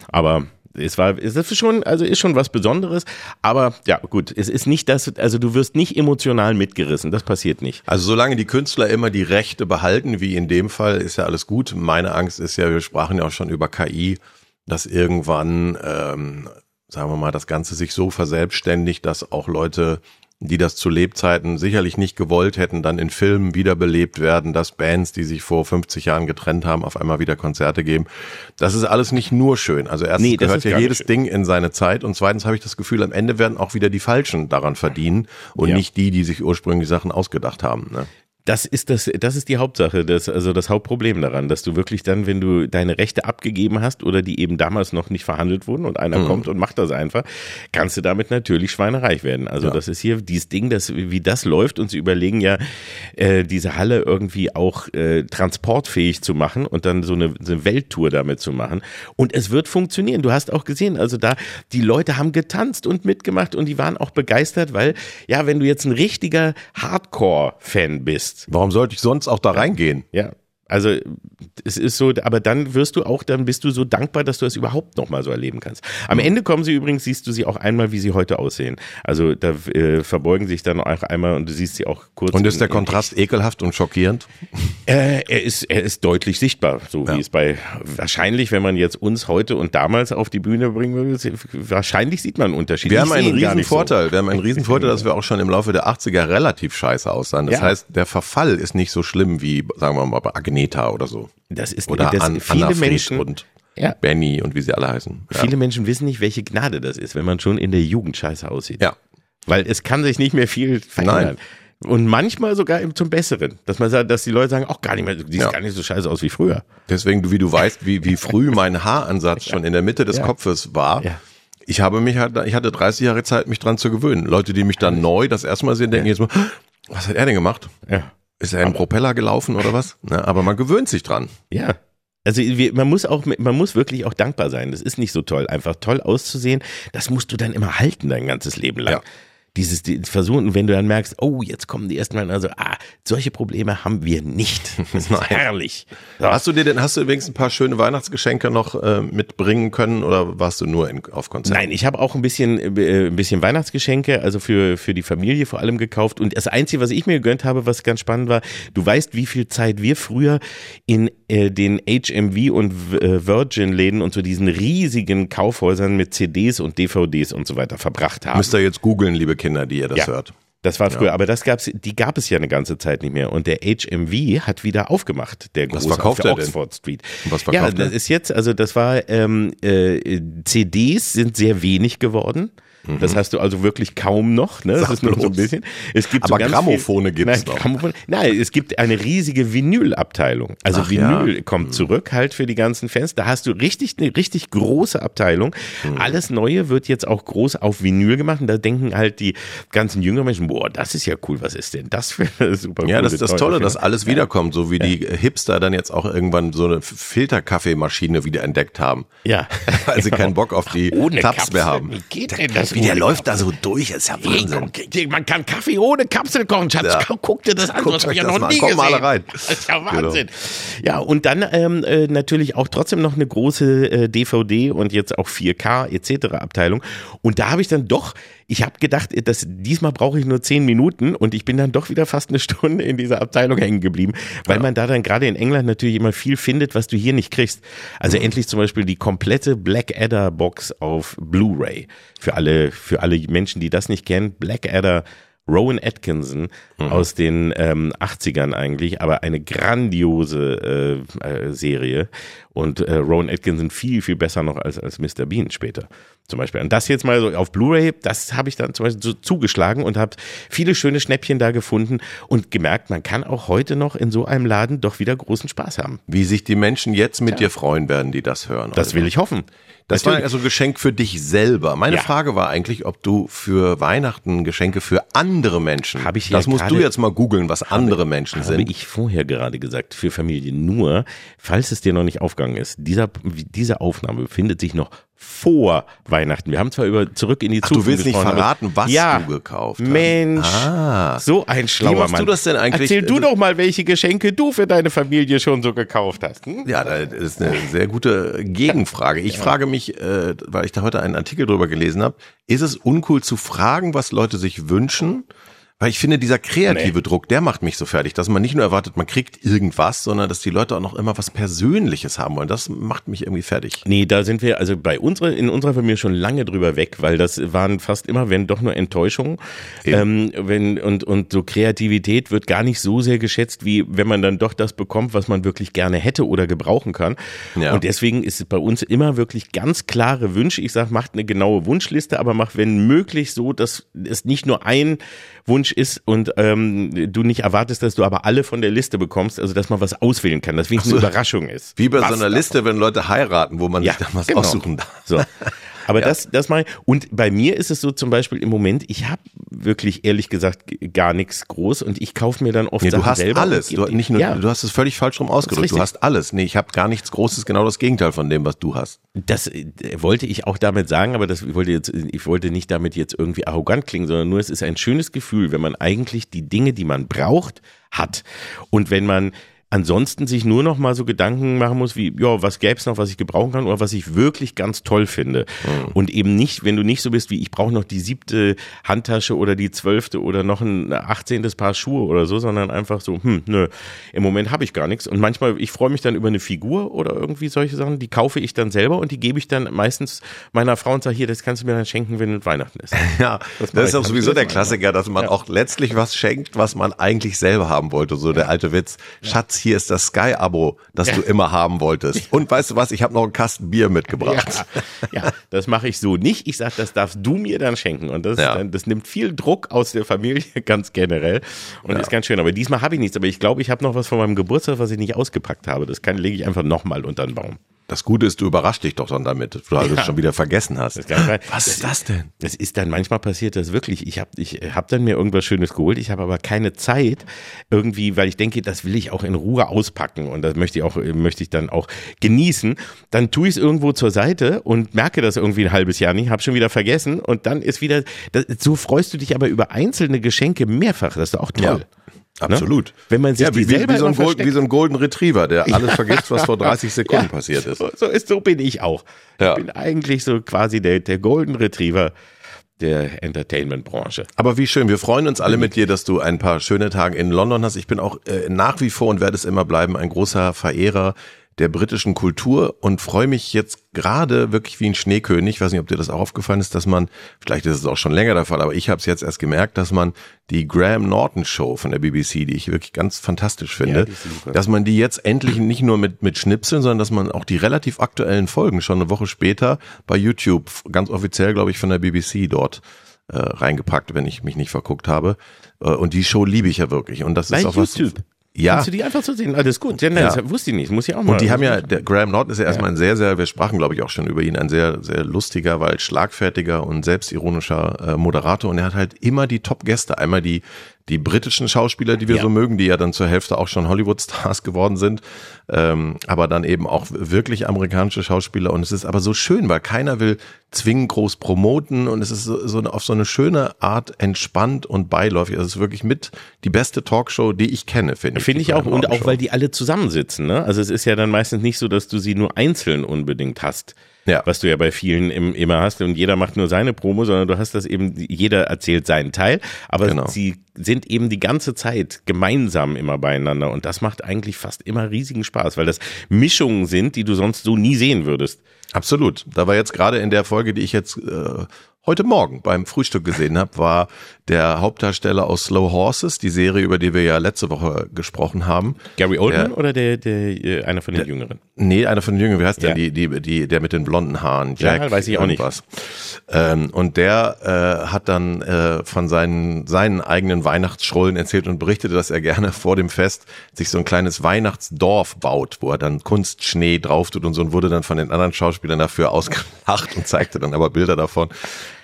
aber es war, es ist schon, also ist schon was Besonderes, aber ja, gut, es ist nicht das, also du wirst nicht emotional mitgerissen, das passiert nicht. Also solange die Künstler immer die Rechte behalten, wie in dem Fall, ist ja alles gut. Meine Angst ist ja, wir sprachen ja auch schon über KI, dass irgendwann, ähm, sagen wir mal, das Ganze sich so verselbstständigt, dass auch Leute, die das zu Lebzeiten sicherlich nicht gewollt hätten, dann in Filmen wiederbelebt werden, dass Bands, die sich vor 50 Jahren getrennt haben, auf einmal wieder Konzerte geben. Das ist alles nicht nur schön. Also erstens Nee, das gehört ja jedes schön. Ding in seine Zeit und zweitens habe ich das Gefühl, am Ende werden auch wieder die Falschen daran verdienen und Ja. nicht die, die sich ursprünglich Sachen ausgedacht haben. Ne? Das ist das, das ist die Hauptsache, das, also das Hauptproblem daran, dass du wirklich dann, wenn du deine Rechte abgegeben hast oder die eben damals noch nicht verhandelt wurden und einer kommt und macht das einfach, kannst du damit natürlich schweinereich werden. Also das ist hier dieses Ding, das, wie das läuft und sie überlegen ja, äh, diese Halle irgendwie auch äh, transportfähig zu machen und dann so eine, so eine Welttour damit zu machen. Und es wird funktionieren. Du hast auch gesehen, also da, die Leute haben getanzt und mitgemacht und die waren auch begeistert, weil, ja, wenn du jetzt ein richtiger Hardcore-Fan bist, Warum sollte ich sonst auch da reingehen? ja, also es ist so, aber dann wirst du auch, dann bist du so dankbar, dass du es überhaupt noch mal so erleben kannst. Am Ende kommen sie übrigens, siehst du sie auch einmal, wie sie heute aussehen. Also da äh, verbeugen sich dann auch einmal und du siehst sie auch kurz. Und ist der Kontrast ekelhaft und schockierend? äh, er ist, er ist deutlich sichtbar, so Ja. wie es bei, wahrscheinlich, wenn man jetzt uns heute und damals auf die Bühne bringen würde, wahrscheinlich sieht man einen Unterschied. Wir Ich haben einen riesen nicht so. Vorteil. Wir haben einen riesen Vorteil, dass wir auch schon im Laufe der 80er relativ scheiße aussahen. Das Ja. heißt, der Verfall ist nicht so schlimm wie, sagen wir mal, bei Agneta oder so. Das ist, Oder das, An viele Anna Menschen, und ja, Benny und wie sie alle heißen. Ja. viele Menschen wissen nicht, welche Gnade das ist, wenn man schon in der Jugend scheiße aussieht. ja. Weil es kann sich nicht mehr viel verändern. Und manchmal sogar zum Besseren. Dass man sagt, dass die Leute sagen, auch gar nicht mehr, du siehst Ja. gar nicht so scheiße aus wie früher. Deswegen, wie du weißt, wie, wie früh mein Haaransatz [laughs] schon in der Mitte des Ja. Kopfes war. Ja. Ich habe mich halt, ich hatte 30 Jahre Zeit, mich dran zu gewöhnen. Leute, die mich dann neu das erste Mal sehen, denken jetzt mal, [gasps] was hat er denn gemacht? Ja. Ist er im Propeller gelaufen oder was? Na, aber man gewöhnt sich dran. Ja. Also wir, man muss auch, man muss wirklich auch dankbar sein. Das ist nicht so toll, einfach toll auszusehen. Das musst du dann immer halten dein ganzes Leben lang. Ja. Dieses die- Versuchen, wenn du dann merkst, oh, jetzt kommen die ersten Mal, also, ah, solche Probleme haben wir nicht. [laughs] Das ist herrlich. So. Hast du dir denn, hast du wenigstens ein paar schöne Weihnachtsgeschenke noch äh, mitbringen können oder warst du nur in, auf Konzerten? Nein, ich habe auch ein bisschen, äh, ein bisschen Weihnachtsgeschenke, also für, für die Familie vor allem gekauft. Und das Einzige, was ich mir gegönnt habe, was ganz spannend war, du weißt, wie viel Zeit wir früher in äh, den HMV und äh, Virgin-Läden und so diesen riesigen Kaufhäusern mit CDs und DVDs und so weiter verbracht haben. Müsst ihr jetzt googeln, liebe Kinder, die ihr das Ja. hört. Das war früher, aber das gab's, die gab es ja eine ganze Zeit nicht mehr. Und der HMV hat wieder aufgemacht, der Was große verkauft auf der er denn? Oxford Street. Was ja, verkauft das er? ist jetzt, also das war ähm, äh, CDs sind sehr wenig geworden. Das hast du also wirklich kaum noch, ne? Das Sag ist nur so ein bloß. bisschen. Es gibt so Aber ganz Grammophone gibt's nein, noch. Grammophone, nein, es gibt eine riesige Vinylabteilung. Also Ach ja. Vinyl kommt zurück halt für die ganzen Fans. Da hast du richtig eine richtig große Abteilung. Mhm. Alles Neue wird jetzt auch groß auf Vinyl gemacht. Und da denken halt die ganzen jüngeren Menschen, boah, das ist ja cool. Was ist denn das für eine super Ja, das ist das Tolle, Firma? dass alles wiederkommt, so wie die Hipster dann jetzt auch irgendwann so eine Filterkaffeemaschine wieder entdeckt haben. Ja. [laughs] Weil sie [laughs] keinen Bock auf die Ohne Tabs Kapsel. mehr haben. Wie geht denn das? Wie der läuft da so durch, ist ja Hey, Wahnsinn. guck, Man kann Kaffee ohne Kapsel kochen, Schatz. Ja. Guck, dir das an, Guckt das habe ich ja noch nie Kommt gesehen. rein. [laughs] Das ist ja Genau. Wahnsinn. Ja, und dann ähm, äh, natürlich auch trotzdem noch eine große äh, DVD und jetzt auch 4K etc. Abteilung. Und da habe ich dann doch ich habe gedacht, dass diesmal brauche ich nur zehn Minuten und ich bin dann doch wieder fast eine Stunde in dieser Abteilung hängen geblieben, weil ja. man da dann gerade in England natürlich immer viel findet, was du hier nicht kriegst. Also mhm. endlich zum Beispiel die komplette Blackadder Box auf Blu-ray. Für alle, für alle Menschen, die das nicht kennen, Blackadder Rowan Atkinson mhm. aus den ähm, 80ern eigentlich, aber eine grandiose äh, äh, Serie und äh, Rowan Atkinson viel, viel besser noch als, als Mr. Bean später zum Beispiel. Und das jetzt mal so auf Blu-ray, das habe ich dann zum Beispiel so zugeschlagen und habe viele schöne Schnäppchen da gefunden und gemerkt, man kann auch heute noch in so einem Laden doch wieder großen Spaß haben. Wie sich die Menschen jetzt mit ja. dir freuen werden, die das hören. Das will ich hoffen. Das Natürlich. war also ein Geschenk für dich selber. Meine ja. Frage war eigentlich, ob du für Weihnachten Geschenke für andere Menschen. Habe ich ja Das musst du jetzt mal googeln, was habe, andere Menschen habe sind. Habe ich vorher gerade gesagt, für Familie. Nur, falls es dir noch nicht aufgegangen ist, dieser, diese Aufnahme befindet sich noch vor Weihnachten. Wir haben zwar über zurück in die Zukunft. Ach, du willst nicht verraten, was ja, du gekauft hast. Mensch, ah. so ein schlauer Wie machst Mann. du das denn eigentlich? Erzähl du doch mal, welche Geschenke du für deine Familie schon so gekauft hast. Hm? Ja, das ist eine sehr gute Gegenfrage. Ich ja. frage mich, äh, weil ich da heute einen Artikel drüber gelesen habe, ist es uncool zu fragen, was Leute sich wünschen? Weil ich finde, dieser kreative nee. Druck, der macht mich so fertig, dass man nicht nur erwartet, man kriegt irgendwas, sondern dass die Leute auch noch immer was Persönliches haben wollen. Das macht mich irgendwie fertig. Nee, da sind wir also bei unserer, in unserer Familie schon lange drüber weg, weil das waren fast immer, wenn doch nur Enttäuschungen. Ähm, wenn, und, und so Kreativität wird gar nicht so sehr geschätzt, wie wenn man dann doch das bekommt, was man wirklich gerne hätte oder gebrauchen kann. Ja. Und deswegen ist es bei uns immer wirklich ganz klare Wünsche. Ich sage, macht eine genaue Wunschliste, aber macht wenn möglich so, dass es nicht nur ein Wunsch ist und ähm, du nicht erwartest, dass du aber alle von der Liste bekommst, also dass man was auswählen kann, dass wenigstens so, eine Überraschung ist. Wie bei was so einer Liste, wenn Leute heiraten, wo man ja, sich dann was genau. aussuchen darf. So. [laughs] Aber ja. das, das mal. Und bei mir ist es so zum Beispiel im Moment, ich habe wirklich ehrlich gesagt gar nichts groß und ich kaufe mir dann oft nee, Sachen du hast selber. alles. Du, nicht nur, ja. du hast es völlig falsch rum ausgedrückt. Du hast alles. Nee, ich habe gar nichts Großes, genau das Gegenteil von dem, was du hast. Das äh, wollte ich auch damit sagen, aber das ich wollte jetzt, ich wollte nicht damit jetzt irgendwie arrogant klingen, sondern nur es ist ein schönes Gefühl, wenn man eigentlich die Dinge, die man braucht, hat. Und wenn man ansonsten sich nur noch mal so Gedanken machen muss, wie, ja, was gäbe es noch, was ich gebrauchen kann oder was ich wirklich ganz toll finde. Mhm. Und eben nicht, wenn du nicht so bist wie, ich brauche noch die siebte Handtasche oder die zwölfte oder noch ein achtzehntes Paar Schuhe oder so, sondern einfach so, hm, nö, im Moment habe ich gar nichts. Und manchmal, ich freue mich dann über eine Figur oder irgendwie solche Sachen, die kaufe ich dann selber und die gebe ich dann meistens meiner Frau und sage, hier, das kannst du mir dann schenken, wenn Weihnachten ist. [laughs] Ja, das, das ist auch sowieso der Klassiker, dass man ja. auch letztlich was schenkt, was man eigentlich selber haben wollte. So der alte Witz, Schatz, hier ist das Sky-Abo, das ja. du immer haben wolltest. Und weißt du was, ich habe noch einen Kasten Bier mitgebracht. Ja, ja das mache ich so nicht. Ich sage, das darfst du mir dann schenken. Und das, ja. das nimmt viel Druck aus der Familie [laughs] ganz generell und ist ganz schön. Aber diesmal habe ich nichts. Aber ich glaube, ich habe noch was von meinem Geburtstag, was ich nicht ausgepackt habe. Das kann lege ich einfach nochmal unter den Baum. Das Gute ist, du überraschst dich doch dann damit, weil ja. du es schon wieder vergessen hast. Was ist das denn? Das ist dann manchmal passiert das wirklich. Ich habe ich hab dann mir irgendwas Schönes geholt. Ich habe aber keine Zeit irgendwie, weil ich denke, das will ich auch in Ruhe auspacken und das möchte ich auch möchte ich dann auch genießen. Dann tue ich es irgendwo zur Seite und merke das irgendwie ein halbes Jahr nicht, habe schon wieder vergessen und dann ist wieder. Das, so freust du dich aber über einzelne Geschenke mehrfach. Das ist doch auch toll. Ja. Ne? Absolut. Ne? Wenn man sich ja, wie, wie, wie, so ein Gold, wie so ein Golden Retriever, der [laughs] alles vergisst, was vor 30 Sekunden ja, passiert ist. So, so, ist. so bin ich auch. Ja. Ich bin eigentlich so quasi der, der Golden Retriever der Entertainment-Branche. Aber wie schön, wir freuen uns alle mit dir, dass du ein paar schöne Tage in London hast. Ich bin auch äh, nach wie vor und werde es immer bleiben, ein großer Verehrer der britischen Kultur und freue mich jetzt gerade wirklich wie ein Schneekönig. Ich weiß nicht, ob dir das auch aufgefallen ist, dass man, vielleicht ist es auch schon länger der Fall, aber ich habe es jetzt erst gemerkt, dass man die Graham Norton Show von der BBC, die ich wirklich ganz fantastisch finde, ja, dass man die jetzt endlich nicht nur mit, mit Schnipseln, sondern dass man auch die relativ aktuellen Folgen schon eine Woche später bei YouTube, ganz offiziell glaube ich von der BBC dort äh, reingepackt, wenn ich mich nicht verguckt habe. Äh, und die Show liebe ich ja wirklich. Und das bei ist auch YouTube. was. Ja. Kannst du die einfach so sehen? Alles gut. Ja, nein, ja. das wusste ich nicht. Muss ich auch mal. Und die haben ja, der Graham Norton ist ja erstmal ein sehr, sehr, wir sprachen glaube ich auch schon über ihn, ein sehr, sehr lustiger, weil schlagfertiger und selbstironischer äh, Moderator. Und er hat halt immer die Top-Gäste. Einmal die die britischen Schauspieler, die wir ja. so mögen, die ja dann zur Hälfte auch schon Hollywood-Stars [laughs] geworden sind, ähm, aber dann eben auch wirklich amerikanische Schauspieler. Und es ist aber so schön, weil keiner will zwingend groß promoten und es ist so, so auf so eine schöne Art entspannt und beiläufig. Also es ist wirklich mit die beste Talkshow, die ich kenne, finde ich. Finde ich auch und auch, weil die alle zusammensitzen. Ne? Also es ist ja dann meistens nicht so, dass du sie nur einzeln unbedingt hast ja. was du ja bei vielen im, immer hast und jeder macht nur seine Promo, sondern du hast das eben, jeder erzählt seinen Teil, aber genau. sie sind eben die ganze Zeit gemeinsam immer beieinander und das macht eigentlich fast immer riesigen Spaß, weil das Mischungen sind, die du sonst so nie sehen würdest. Absolut. Da war jetzt gerade in der Folge, die ich jetzt äh, heute Morgen beim Frühstück gesehen habe, war der Hauptdarsteller aus Slow Horses, die Serie, über die wir ja letzte Woche gesprochen haben. Gary Oldman der, oder der, der, äh, einer von den der, Jüngeren? Nee, einer von den Jüngeren. Wie heißt ja. der? Die, die, die, der mit den blonden Haaren. Jack, ja, weiß ich auch irgendwas. nicht. Ähm, und der äh, hat dann äh, von seinen, seinen eigenen Weihnachtsschrullen erzählt und berichtete, dass er gerne vor dem Fest sich so ein kleines Weihnachtsdorf baut, wo er dann Kunstschnee drauf tut und so und wurde dann von den anderen Schauspielern dafür ausgelacht und zeigte dann aber Bilder davon.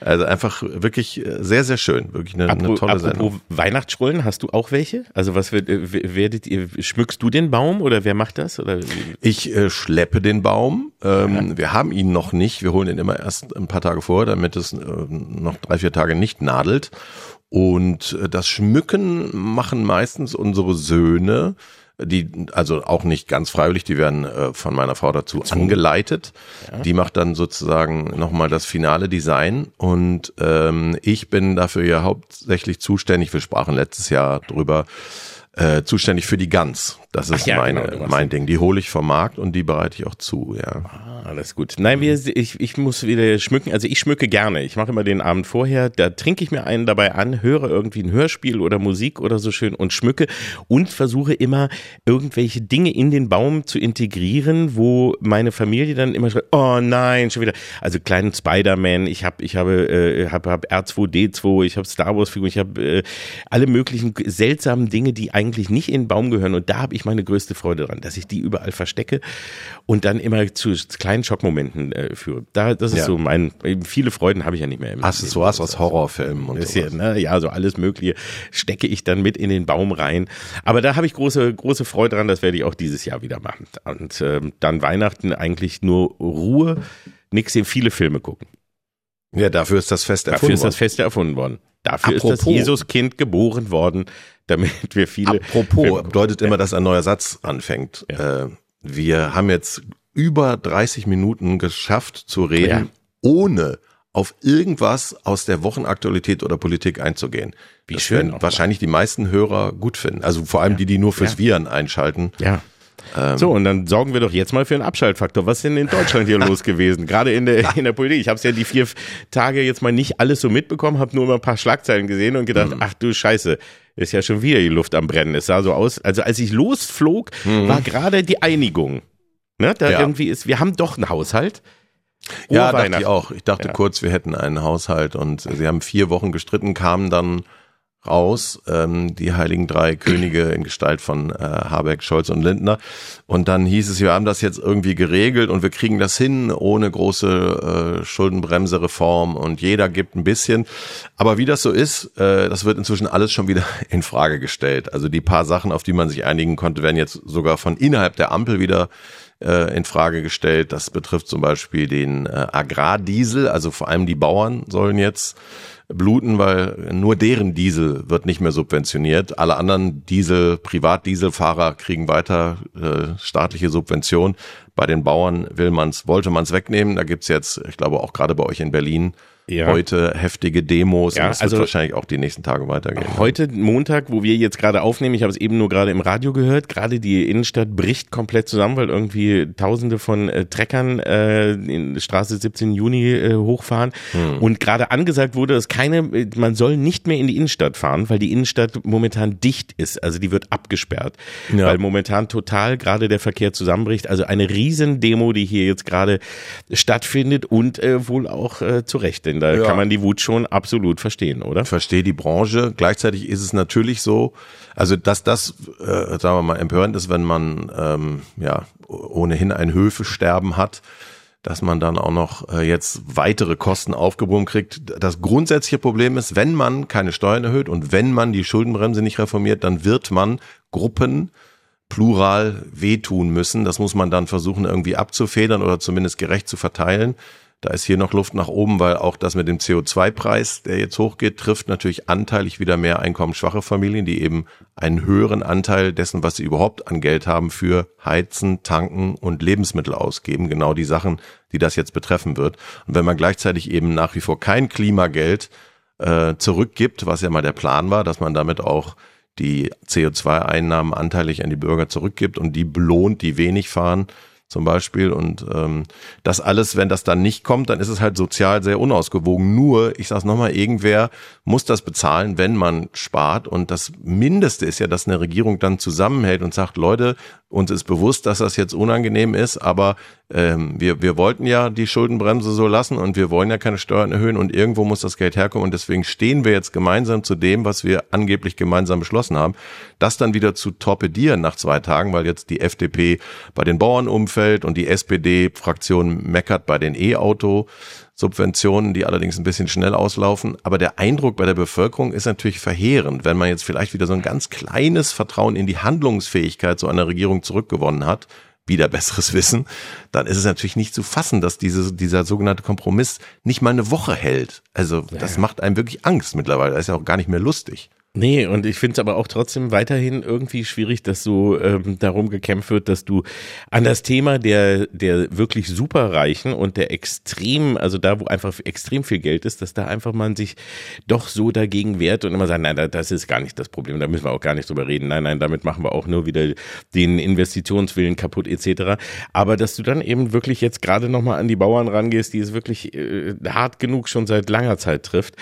Also einfach wirklich sehr, sehr schön. Wirklich eine, eine tolle apropos Sendung. Weihnachtsschrullen, hast du auch welche? Also was wird, äh, werdet ihr, schmückst du den Baum oder wer macht das? Oder? Ich äh, schleppe den Baum. Ähm, ja. Wir haben ihn noch nicht. Wir holen ihn immer erst ein paar Tage vor, damit es äh, noch drei, vier Tage nicht nadelt. Und äh, das Schmücken machen meistens unsere Söhne die also auch nicht ganz freiwillig, die werden äh, von meiner Frau dazu angeleitet. Ja. Die macht dann sozusagen nochmal das finale Design und ähm, ich bin dafür ja hauptsächlich zuständig. Wir sprachen letztes Jahr drüber, äh, zuständig für die Gans. Das ist ja, meine, genau, mein Ding. Die hole ich vom Markt und die bereite ich auch zu, ja. Ah, alles gut. Nein, wir, ich, ich muss wieder schmücken. Also ich schmücke gerne. Ich mache immer den Abend vorher, da trinke ich mir einen dabei an, höre irgendwie ein Hörspiel oder Musik oder so schön und schmücke und versuche immer irgendwelche Dinge in den Baum zu integrieren, wo meine Familie dann immer schreibt, oh nein, schon wieder. Also kleinen Spider-Man, ich habe ich habe äh, hab, hab R2D2, ich habe Star Wars Figuren, ich habe äh, alle möglichen seltsamen Dinge, die eigentlich nicht in den Baum gehören und da habe ich meine größte Freude dran, dass ich die überall verstecke und dann immer zu kleinen Schockmomenten äh, führe. Da, das ist ja. so mein, viele Freuden habe ich ja nicht mehr. Im, Accessoires aus Horrorfilmen und so. Ja, ne, ja, so alles Mögliche stecke ich dann mit in den Baum rein. Aber da habe ich große, große Freude dran, das werde ich auch dieses Jahr wieder machen. Und ähm, dann Weihnachten eigentlich nur Ruhe, nichts in viele Filme gucken. Ja, dafür ist das Fest erfunden worden. Dafür ist das Fest erfunden worden. Dafür Apropos. ist das Jesuskind geboren worden damit wir viele. Apropos bedeutet immer, dass ein neuer Satz anfängt. Ja. Äh, wir haben jetzt über 30 Minuten geschafft zu reden, ja. ohne auf irgendwas aus der Wochenaktualität oder Politik einzugehen. Wie das schön. Wahrscheinlich die meisten Hörer gut finden. Also vor allem ja. die, die nur fürs ja. Viren einschalten. Ja. Ähm. So, und dann sorgen wir doch jetzt mal für einen Abschaltfaktor. Was ist denn in Deutschland hier [laughs] los gewesen? Gerade in der, in der Politik. Ich habe es ja die vier Tage jetzt mal nicht alles so mitbekommen, habe nur mal ein paar Schlagzeilen gesehen und gedacht, mhm. ach du Scheiße, ist ja schon wieder die Luft am Brennen. Es sah so aus, also als ich losflog, mhm. war gerade die Einigung. Ne, da ja. irgendwie ist, wir haben doch einen Haushalt. Ja, dachte ich auch. Ich dachte ja. kurz, wir hätten einen Haushalt und sie haben vier Wochen gestritten, kamen dann raus, ähm, die heiligen drei Könige in Gestalt von äh, Habeck, Scholz und Lindner. Und dann hieß es, wir haben das jetzt irgendwie geregelt und wir kriegen das hin ohne große äh, Schuldenbremse-Reform und jeder gibt ein bisschen. Aber wie das so ist, äh, das wird inzwischen alles schon wieder [laughs] in Frage gestellt. Also die paar Sachen, auf die man sich einigen konnte, werden jetzt sogar von innerhalb der Ampel wieder äh, in Frage gestellt. Das betrifft zum Beispiel den äh, Agrardiesel, also vor allem die Bauern sollen jetzt bluten, weil nur deren Diesel wird nicht mehr subventioniert. Alle anderen Diesel, Privatdieselfahrer kriegen weiter äh, staatliche Subvention. Bei den Bauern will man's, wollte man es wegnehmen. Da gibt's jetzt, ich glaube auch gerade bei euch in Berlin, ja. heute heftige Demos. Ja, das also wird wahrscheinlich auch die nächsten Tage weitergehen. Heute Montag, wo wir jetzt gerade aufnehmen, ich habe es eben nur gerade im Radio gehört, gerade die Innenstadt bricht komplett zusammen, weil irgendwie Tausende von äh, Treckern äh, in Straße 17 Juni äh, hochfahren hm. und gerade angesagt wurde, dass keine, man soll nicht mehr in die Innenstadt fahren, weil die Innenstadt momentan dicht ist, also die wird abgesperrt, ja. weil momentan total gerade der Verkehr zusammenbricht. Also eine riesen Demo, die hier jetzt gerade stattfindet und äh, wohl auch äh, zu Recht. Denn da ja. kann man die Wut schon absolut verstehen, oder? Verstehe die Branche. Gleichzeitig ist es natürlich so, also dass das, äh, sagen wir mal, empörend ist, wenn man ähm, ja ohnehin ein Höfesterben hat, dass man dann auch noch äh, jetzt weitere Kosten aufgehoben kriegt. Das grundsätzliche Problem ist, wenn man keine Steuern erhöht und wenn man die Schuldenbremse nicht reformiert, dann wird man Gruppen plural wehtun müssen. Das muss man dann versuchen irgendwie abzufedern oder zumindest gerecht zu verteilen. Da ist hier noch Luft nach oben, weil auch das mit dem CO2-Preis, der jetzt hochgeht, trifft natürlich anteilig wieder mehr einkommensschwache Familien, die eben einen höheren Anteil dessen, was sie überhaupt an Geld haben, für Heizen, Tanken und Lebensmittel ausgeben. Genau die Sachen, die das jetzt betreffen wird. Und wenn man gleichzeitig eben nach wie vor kein Klimageld äh, zurückgibt, was ja mal der Plan war, dass man damit auch die CO2-Einnahmen anteilig an die Bürger zurückgibt und die belohnt, die wenig fahren, zum Beispiel. Und ähm, das alles, wenn das dann nicht kommt, dann ist es halt sozial sehr unausgewogen. Nur, ich sage es nochmal, irgendwer muss das bezahlen, wenn man spart. Und das Mindeste ist ja, dass eine Regierung dann zusammenhält und sagt, Leute, uns ist bewusst, dass das jetzt unangenehm ist, aber ähm, wir, wir wollten ja die Schuldenbremse so lassen und wir wollen ja keine Steuern erhöhen und irgendwo muss das Geld herkommen und deswegen stehen wir jetzt gemeinsam zu dem, was wir angeblich gemeinsam beschlossen haben. Das dann wieder zu torpedieren nach zwei Tagen, weil jetzt die FDP bei den Bauern umfällt und die SPD-Fraktion meckert bei den E-Auto. Subventionen, die allerdings ein bisschen schnell auslaufen. Aber der Eindruck bei der Bevölkerung ist natürlich verheerend, wenn man jetzt vielleicht wieder so ein ganz kleines Vertrauen in die Handlungsfähigkeit so einer Regierung zurückgewonnen hat, wieder besseres Wissen, dann ist es natürlich nicht zu fassen, dass diese, dieser sogenannte Kompromiss nicht mal eine Woche hält. Also das ja. macht einem wirklich Angst mittlerweile. Das ist ja auch gar nicht mehr lustig. Nee, und ich finde es aber auch trotzdem weiterhin irgendwie schwierig, dass so ähm, darum gekämpft wird, dass du an das Thema der, der wirklich superreichen und der extrem, also da, wo einfach extrem viel Geld ist, dass da einfach man sich doch so dagegen wehrt und immer sagt, nein, das ist gar nicht das Problem, da müssen wir auch gar nicht drüber reden. Nein, nein, damit machen wir auch nur wieder den Investitionswillen kaputt etc. Aber dass du dann eben wirklich jetzt gerade nochmal an die Bauern rangehst, die es wirklich äh, hart genug schon seit langer Zeit trifft.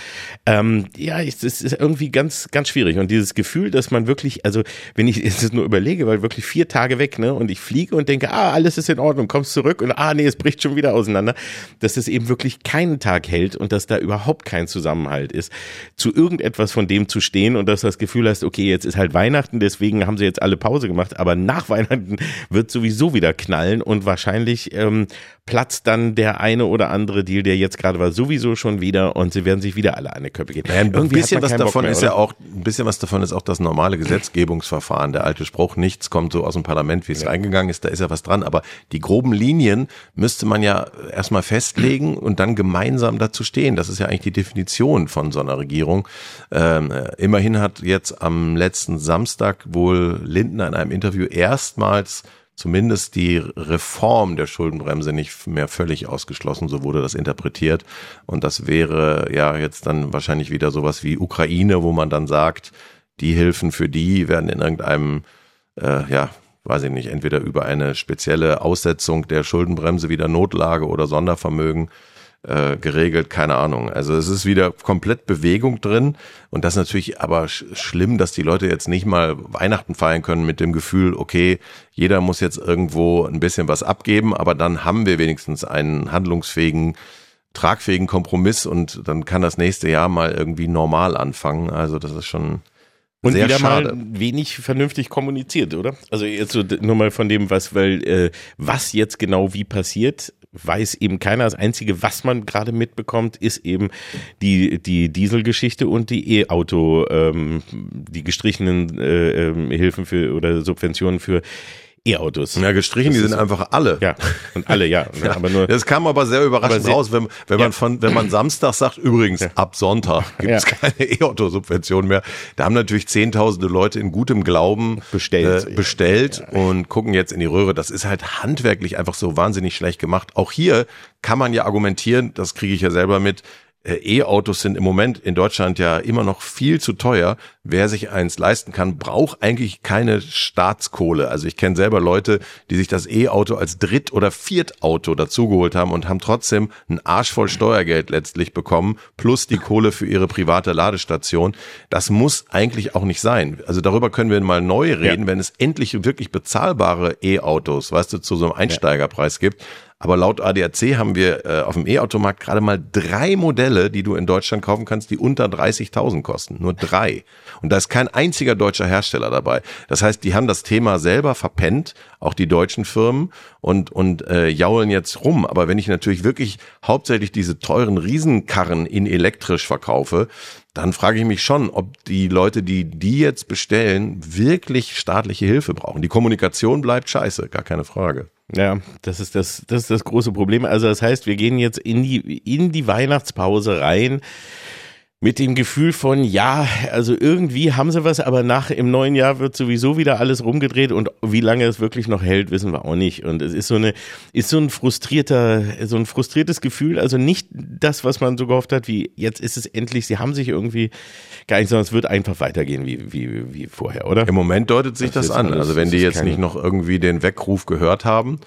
Ähm, ja, es ist irgendwie ganz, ganz ganz schwierig. Und dieses Gefühl, dass man wirklich, also wenn ich [laughs] es nur überlege, weil wirklich vier Tage weg, ne, und ich fliege und denke, ah, alles ist in Ordnung, kommst zurück und ah, nee, es bricht schon wieder auseinander, dass es eben wirklich keinen Tag hält und dass da überhaupt kein Zusammenhalt ist, zu irgendetwas von dem zu stehen und dass du das Gefühl hast, okay, jetzt ist halt Weihnachten, deswegen haben sie jetzt alle Pause gemacht, aber nach [laughs] Weihnachten wird sowieso wieder knallen und wahrscheinlich ähm, platzt dann der eine oder andere Deal, der jetzt gerade war, sowieso schon wieder und sie werden sich wieder alle eine Köpfe geben. Naja, ein bisschen was davon mehr, ist ja auch, ein bisschen was davon ist auch das normale Gesetzgebungsverfahren. Der alte Spruch, nichts kommt so aus dem Parlament, wie es ja. eingegangen ist, da ist ja was dran. Aber die groben Linien müsste man ja erstmal festlegen und dann gemeinsam dazu stehen. Das ist ja eigentlich die Definition von so einer Regierung. Ähm, immerhin hat jetzt am letzten Samstag wohl Lindner in einem Interview erstmals zumindest die Reform der Schuldenbremse nicht mehr völlig ausgeschlossen, so wurde das interpretiert. Und das wäre ja jetzt dann wahrscheinlich wieder sowas wie Ukraine, wo man dann sagt, die Hilfen für die werden in irgendeinem, äh, ja, weiß ich nicht, entweder über eine spezielle Aussetzung der Schuldenbremse wieder Notlage oder Sondervermögen äh, geregelt, keine Ahnung. Also es ist wieder komplett Bewegung drin und das ist natürlich aber sch schlimm, dass die Leute jetzt nicht mal Weihnachten feiern können mit dem Gefühl, okay, jeder muss jetzt irgendwo ein bisschen was abgeben, aber dann haben wir wenigstens einen handlungsfähigen tragfähigen Kompromiss und dann kann das nächste Jahr mal irgendwie normal anfangen. Also das ist schon und Sehr wieder schade. mal wenig vernünftig kommuniziert, oder? Also jetzt so nur mal von dem, was, weil äh, was jetzt genau wie passiert, weiß eben keiner. Das Einzige, was man gerade mitbekommt, ist eben die, die Dieselgeschichte und die E-Auto, ähm, die gestrichenen äh, ähm, Hilfen für oder Subventionen für E-Autos. Ja, gestrichen, das die sind einfach alle. Ja, und alle, ja. [laughs] ja. Aber nur, das kam aber sehr überraschend aber sehr, raus, wenn, wenn ja. man von, wenn man Samstag sagt, übrigens, ja. ab Sonntag gibt es keine [laughs] E-Auto-Subvention mehr. Da haben natürlich zehntausende Leute in gutem Glauben bestellt, äh, bestellt und gucken jetzt in die Röhre. Das ist halt handwerklich einfach so wahnsinnig schlecht gemacht. Auch hier kann man ja argumentieren, das kriege ich ja selber mit, E-Autos sind im Moment in Deutschland ja immer noch viel zu teuer. Wer sich eins leisten kann, braucht eigentlich keine Staatskohle. Also ich kenne selber Leute, die sich das E-Auto als Dritt- oder Viertauto dazugeholt haben und haben trotzdem einen Arsch voll Steuergeld letztlich bekommen, plus die Kohle für ihre private Ladestation. Das muss eigentlich auch nicht sein. Also darüber können wir mal neu reden, ja. wenn es endlich wirklich bezahlbare E-Autos, weißt du, zu so einem Einsteigerpreis gibt. Aber laut ADAC haben wir äh, auf dem E-Automarkt gerade mal drei Modelle, die du in Deutschland kaufen kannst, die unter 30.000 kosten. Nur drei. Und da ist kein einziger deutscher Hersteller dabei. Das heißt, die haben das Thema selber verpennt, auch die deutschen Firmen, und, und äh, jaulen jetzt rum. Aber wenn ich natürlich wirklich hauptsächlich diese teuren Riesenkarren in elektrisch verkaufe, dann frage ich mich schon, ob die Leute, die die jetzt bestellen, wirklich staatliche Hilfe brauchen. Die Kommunikation bleibt scheiße, gar keine Frage. Ja, das ist das, das ist das große Problem. Also das heißt, wir gehen jetzt in die, in die Weihnachtspause rein mit dem Gefühl von, ja, also irgendwie haben sie was, aber nach im neuen Jahr wird sowieso wieder alles rumgedreht und wie lange es wirklich noch hält, wissen wir auch nicht. Und es ist so eine, ist so ein frustrierter, so ein frustriertes Gefühl. Also nicht das, was man so gehofft hat, wie jetzt ist es endlich, sie haben sich irgendwie gar nicht, sondern es wird einfach weitergehen wie, wie, wie vorher, oder? Im Moment deutet sich das, das an. Also wenn die jetzt nicht noch irgendwie den Weckruf gehört haben,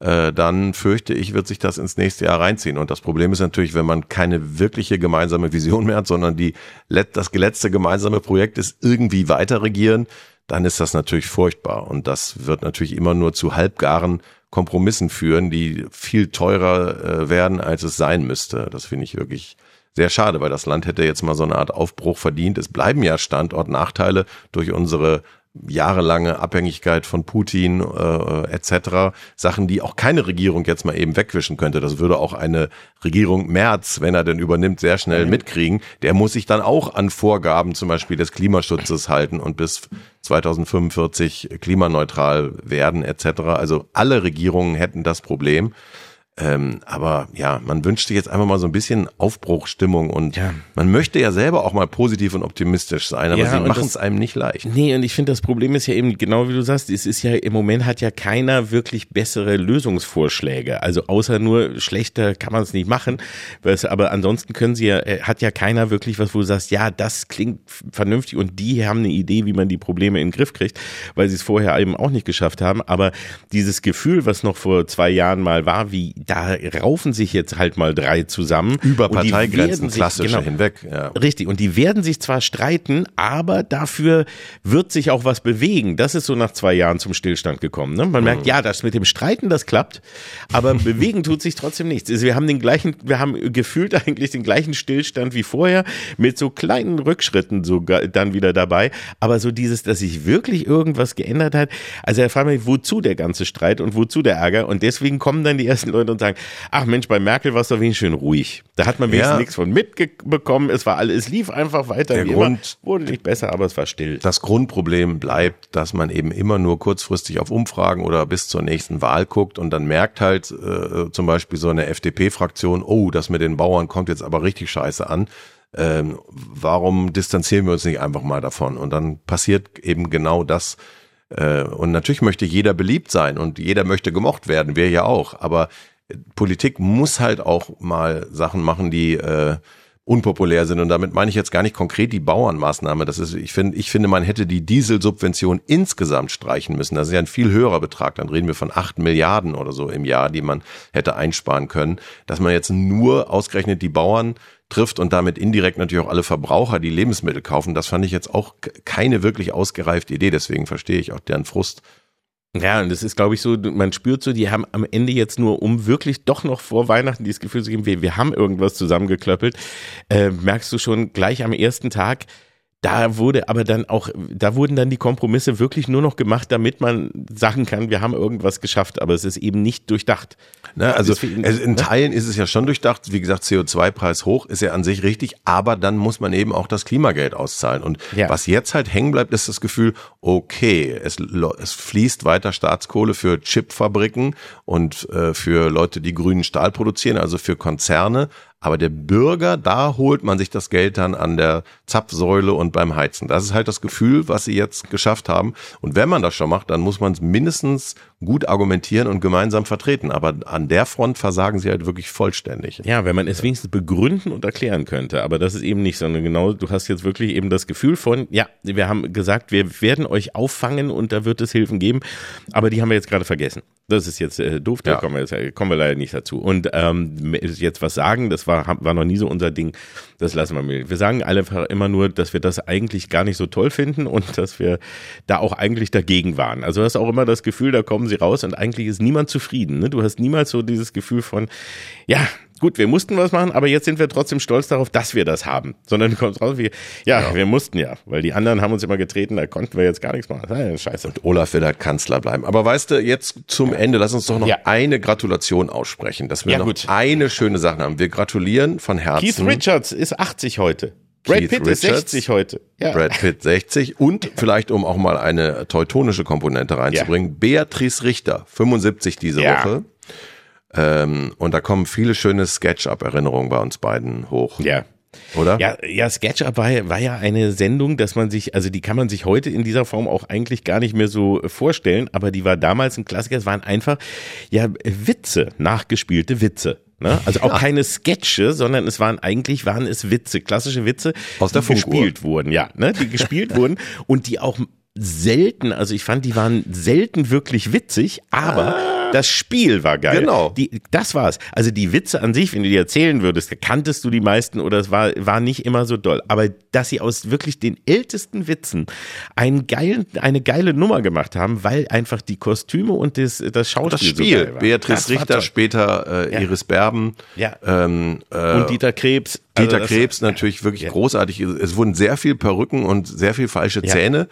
äh, dann fürchte ich, wird sich das ins nächste Jahr reinziehen. Und das Problem ist natürlich, wenn man keine wirkliche gemeinsame Vision mehr hat, sondern die, das letzte gemeinsame Projekt ist irgendwie weiter regieren, dann ist das natürlich furchtbar. Und das wird natürlich immer nur zu halbgaren Kompromissen führen, die viel teurer äh, werden, als es sein müsste. Das finde ich wirklich sehr schade, weil das Land hätte jetzt mal so eine Art Aufbruch verdient. Es bleiben ja Standortnachteile durch unsere jahrelange Abhängigkeit von Putin äh, etc. Sachen, die auch keine Regierung jetzt mal eben wegwischen könnte. Das würde auch eine Regierung März, wenn er denn übernimmt, sehr schnell mhm. mitkriegen. Der muss sich dann auch an Vorgaben zum Beispiel des Klimaschutzes halten und bis 2045 klimaneutral werden etc. Also alle Regierungen hätten das Problem. Ähm, aber ja, man wünscht sich jetzt einfach mal so ein bisschen Aufbruchstimmung und ja. man möchte ja selber auch mal positiv und optimistisch sein, aber ja, sie machen es einem nicht leicht. Nee, und ich finde, das Problem ist ja eben, genau wie du sagst, es ist ja im Moment hat ja keiner wirklich bessere Lösungsvorschläge. Also außer nur schlechter kann man es nicht machen. Aber ansonsten können sie ja, äh, hat ja keiner wirklich was, wo du sagst, ja, das klingt vernünftig und die haben eine Idee, wie man die Probleme in den Griff kriegt, weil sie es vorher eben auch nicht geschafft haben. Aber dieses Gefühl, was noch vor zwei Jahren mal war, wie da raufen sich jetzt halt mal drei zusammen. Über Parteigrenzen klassisch genau, hinweg. Ja. Richtig. Und die werden sich zwar streiten, aber dafür wird sich auch was bewegen. Das ist so nach zwei Jahren zum Stillstand gekommen. Ne? Man merkt, mhm. ja, das mit dem Streiten, das klappt, aber [laughs] bewegen tut sich trotzdem nichts. Also wir haben den gleichen, wir haben gefühlt eigentlich den gleichen Stillstand wie vorher, mit so kleinen Rückschritten sogar dann wieder dabei. Aber so dieses, dass sich wirklich irgendwas geändert hat. Also er fragt mich, wozu der ganze Streit und wozu der Ärger? Und deswegen kommen dann die ersten Leute und und sagen, ach Mensch, bei Merkel war es doch wenigstens schön ruhig. Da hat man wenigstens ja. nichts von mitbekommen. Es war alles, es lief einfach weiter. Der Grund immer. wurde nicht besser, aber es war still. Das Grundproblem bleibt, dass man eben immer nur kurzfristig auf Umfragen oder bis zur nächsten Wahl guckt und dann merkt halt äh, zum Beispiel so eine FDP-Fraktion, oh, das mit den Bauern kommt jetzt aber richtig scheiße an. Ähm, warum distanzieren wir uns nicht einfach mal davon? Und dann passiert eben genau das, äh, und natürlich möchte jeder beliebt sein und jeder möchte gemocht werden, wir ja auch. Aber Politik muss halt auch mal Sachen machen, die äh, unpopulär sind. Und damit meine ich jetzt gar nicht konkret die Bauernmaßnahme. Das ist, ich finde, ich finde, man hätte die Dieselsubvention insgesamt streichen müssen. Das ist ja ein viel höherer Betrag. Dann reden wir von acht Milliarden oder so im Jahr, die man hätte einsparen können. Dass man jetzt nur ausgerechnet die Bauern trifft und damit indirekt natürlich auch alle Verbraucher, die Lebensmittel kaufen, das fand ich jetzt auch keine wirklich ausgereifte Idee. Deswegen verstehe ich auch deren Frust. Ja, und das ist, glaube ich, so, man spürt so, die haben am Ende jetzt nur, um wirklich doch noch vor Weihnachten dieses Gefühl zu geben, wir, wir haben irgendwas zusammengeklöppelt, äh, merkst du schon gleich am ersten Tag, da wurde aber dann auch, da wurden dann die Kompromisse wirklich nur noch gemacht, damit man sagen kann, wir haben irgendwas geschafft, aber es ist eben nicht durchdacht. Ne, also Deswegen, in ne? Teilen ist es ja schon durchdacht. Wie gesagt, CO2-Preis hoch ist ja an sich richtig, aber dann muss man eben auch das Klimageld auszahlen. Und ja. was jetzt halt hängen bleibt, ist das Gefühl, okay, es, es fließt weiter Staatskohle für Chipfabriken und äh, für Leute, die grünen Stahl produzieren, also für Konzerne, aber der Bürger, da holt man sich das Geld dann an der Zapfsäule und beim Heizen. Das ist halt das Gefühl, was sie jetzt geschafft haben. Und wenn man das schon macht, dann muss man es mindestens gut argumentieren und gemeinsam vertreten. Aber an der Front versagen sie halt wirklich vollständig. Ja, wenn man es wenigstens begründen und erklären könnte. Aber das ist eben nicht, sondern genau, du hast jetzt wirklich eben das Gefühl von, ja, wir haben gesagt, wir werden euch auffangen und da wird es Hilfen geben. Aber die haben wir jetzt gerade vergessen. Das ist jetzt äh, doof, da ja. kommen, wir jetzt, äh, kommen wir leider nicht dazu. Und ähm, jetzt was sagen, das war, war noch nie so unser Ding, das lassen wir mal. Wir sagen einfach immer nur, dass wir das eigentlich gar nicht so toll finden und dass wir da auch eigentlich dagegen waren. Also du hast auch immer das Gefühl, da kommen sie raus und eigentlich ist niemand zufrieden. Ne? Du hast niemals so dieses Gefühl von, ja, gut, wir mussten was machen, aber jetzt sind wir trotzdem stolz darauf, dass wir das haben. Sondern du kommst raus wie, ja, ja, wir mussten ja, weil die anderen haben uns immer getreten, da konnten wir jetzt gar nichts machen. Ja, scheiße. Und Olaf will halt Kanzler bleiben. Aber weißt du, jetzt zum Ende, lass uns doch noch ja. eine Gratulation aussprechen, dass wir noch gut. eine schöne Sache haben. Wir gratulieren von Herzen. Keith Richards ist 80 heute. Brad Pitt Richards, ist 60 heute. Ja. Brad Pitt 60 und vielleicht, um auch mal eine teutonische Komponente reinzubringen, Beatrice Richter, 75 diese Woche. Ähm, und da kommen viele schöne Sketch-Up-Erinnerungen bei uns beiden hoch. Ja. oder? Ja, ja, SketchUp war, ja- war ja eine Sendung, dass man sich, also die kann man sich heute in dieser Form auch eigentlich gar nicht mehr so vorstellen, aber die war damals ein Klassiker. Es waren einfach ja Witze, nachgespielte Witze. Ne? Also auch keine Sketche, sondern es waren eigentlich waren es Witze, klassische Witze, Aus der die Funkuhr. gespielt wurden, ja, ne? die gespielt [laughs] wurden und die auch selten, also ich fand, die waren selten wirklich witzig, aber das Spiel war geil. Ah. Genau. Die, das war's. Also die Witze an sich, wenn du die erzählen würdest, kanntest du die meisten oder es war, war nicht immer so doll. Aber dass sie aus wirklich den ältesten Witzen einen geilen, eine geile Nummer gemacht haben, weil einfach die Kostüme und das, das Schauspiel Das so Spiel. war. Beatrice Das war Richter, später äh, Ja. Iris Berben. Ja. Ähm, äh, Und Dieter Krebs. Also Dieter das- Krebs natürlich wirklich Ja. großartig. Es wurden sehr viel Perücken und sehr viel falsche. Zähne Ja.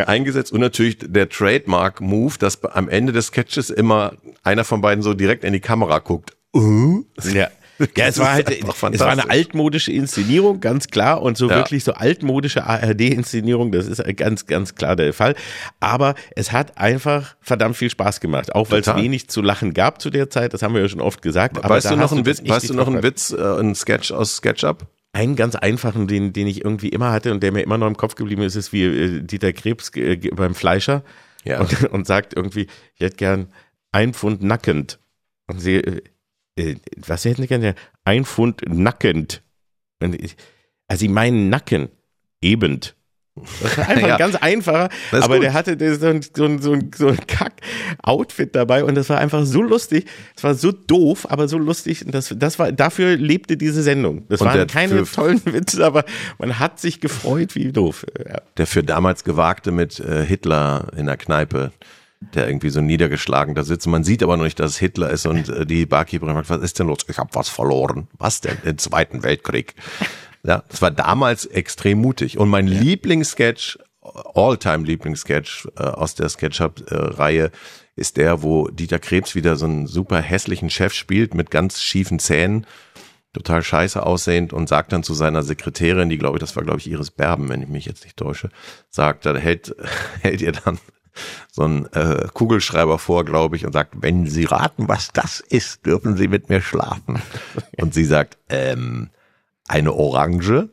Eingesetzt und natürlich der Trademark-Move, dass am Ende des Sketches immer einer von beiden so direkt in die Kamera guckt. Uh? Ja. [laughs] Ja, es war halt, es war eine altmodische Inszenierung, ganz klar, und so Ja. wirklich so altmodische ARD-Inszenierung, das ist ganz, ganz klar der Fall. Aber es hat einfach verdammt viel Spaß gemacht, auch weil es wenig zu lachen gab zu der Zeit, das haben wir ja schon oft gesagt. Aber weißt du noch einen Witz, weißt du noch einen Witz, äh, einen Sketch aus SketchUp? Einen ganz einfachen, den, den ich irgendwie immer hatte und der mir immer noch im Kopf geblieben ist, ist wie äh, Dieter Krebs äh, beim Fleischer Ja. und, [laughs] und sagt irgendwie, ich hätte gern ein Pfund nackend. Und sie, äh, äh, was hätten sie gern? Ein Pfund nackend. Und ich, also sie meinen Nacken. Ebend. Das war einfach Ja. ein ganz einfacher, aber gut. der hatte so ein, so ein, so ein, so ein Kack-Outfit dabei und das war einfach so lustig. Es war so doof, aber so lustig. Und das, das war, dafür lebte diese Sendung. Das Und waren keine tollen [laughs] Witze, aber man hat sich gefreut, wie doof. Ja. Der für damals Gewagte mit äh, Hitler in der Kneipe, der irgendwie so niedergeschlagen da sitzt. Man sieht aber noch nicht, dass es Hitler ist und äh, die Barkeeperin fragt, was ist denn los? Ich habe was verloren. Was denn? Den Zweiten Weltkrieg. Ja, das war damals extrem mutig. Und mein Lieblingssketch, All-Time Lieblingssketch äh, aus der SketchUp-Reihe ist der, wo Dieter Krebs wieder so einen super hässlichen Chef spielt mit ganz schiefen Zähnen total scheiße aussehend und sagt dann zu seiner Sekretärin, die glaube ich, das war glaube ich Iris Berben, wenn ich mich jetzt nicht täusche, sagt, dann hält, [laughs] hält ihr dann so einen äh, Kugelschreiber vor, glaube ich, und sagt, wenn Sie raten, was das ist, dürfen Sie mit mir schlafen. [laughs] Und sie sagt, ähm, eine Orange,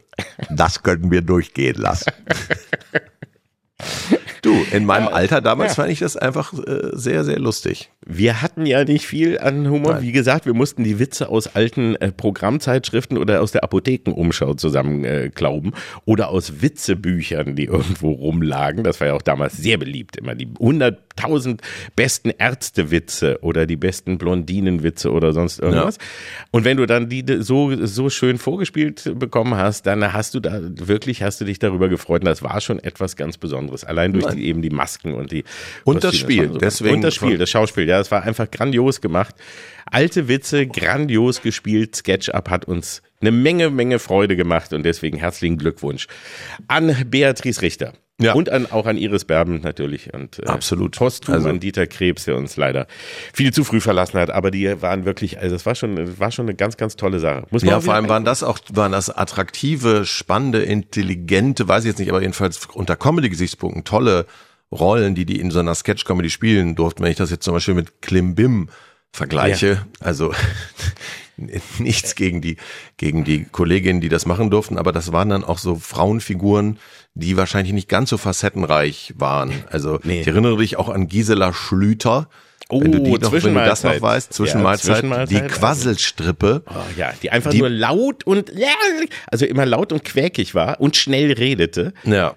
das könnten wir durchgehen lassen. [laughs] Du, in meinem Alter damals fand ich das einfach äh, sehr, sehr lustig. Wir hatten ja nicht viel an Humor. Nein. Wie gesagt, wir mussten die Witze aus alten äh, Programmzeitschriften oder aus der Apothekenumschau zusammen äh, glauben oder aus Witzebüchern, die irgendwo rumlagen. Das war ja auch damals sehr beliebt. Immer die 100.000 besten Ärztewitze oder die besten Blondinenwitze oder sonst irgendwas. Und wenn du dann die so, so schön vorgespielt bekommen hast, dann hast du da wirklich, hast du dich darüber gefreut. Und das war schon etwas ganz Besonderes. Allein durch die, eben die Masken und die Und das. Spiel. so- Deswegen und das Spiel, das Schauspiel. Ja, es war einfach grandios gemacht. Alte Witze, grandios gespielt. SketchUp hat uns eine Menge, Menge Freude gemacht und deswegen herzlichen Glückwunsch an Beatrice Richter. Ja. Und an, auch an Iris Berben natürlich. Und, äh, Absolut. Posthum Also- an Dieter Krebs, der uns leider viel zu früh verlassen hat. Aber die waren wirklich, also es war schon, war schon eine ganz, ganz tolle Sache. Muss man Ja, vor allem waren das auch, waren das attraktive, spannende, intelligente, weiß ich jetzt nicht, aber jedenfalls unter Comedy-Gesichtspunkten tolle Rollen, die die in so einer Sketch-Comedy spielen durften. Wenn ich das jetzt zum Beispiel mit Klim Bim vergleiche, also [laughs] nichts gegen die, gegen die Kolleginnen, die das machen durften, aber das waren dann auch so Frauenfiguren, die wahrscheinlich nicht ganz so facettenreich waren. Also Nee. ich erinnere dich auch an Gisela Schlüter. Oh, wenn du die noch, wenn du das noch weißt, Ja, Zwischenmahlzeit, Zwischenmahlzeit, die also- Quasselstrippe. Oh, ja, die einfach Die- nur laut und also immer laut und quäkig war und schnell redete. Ja.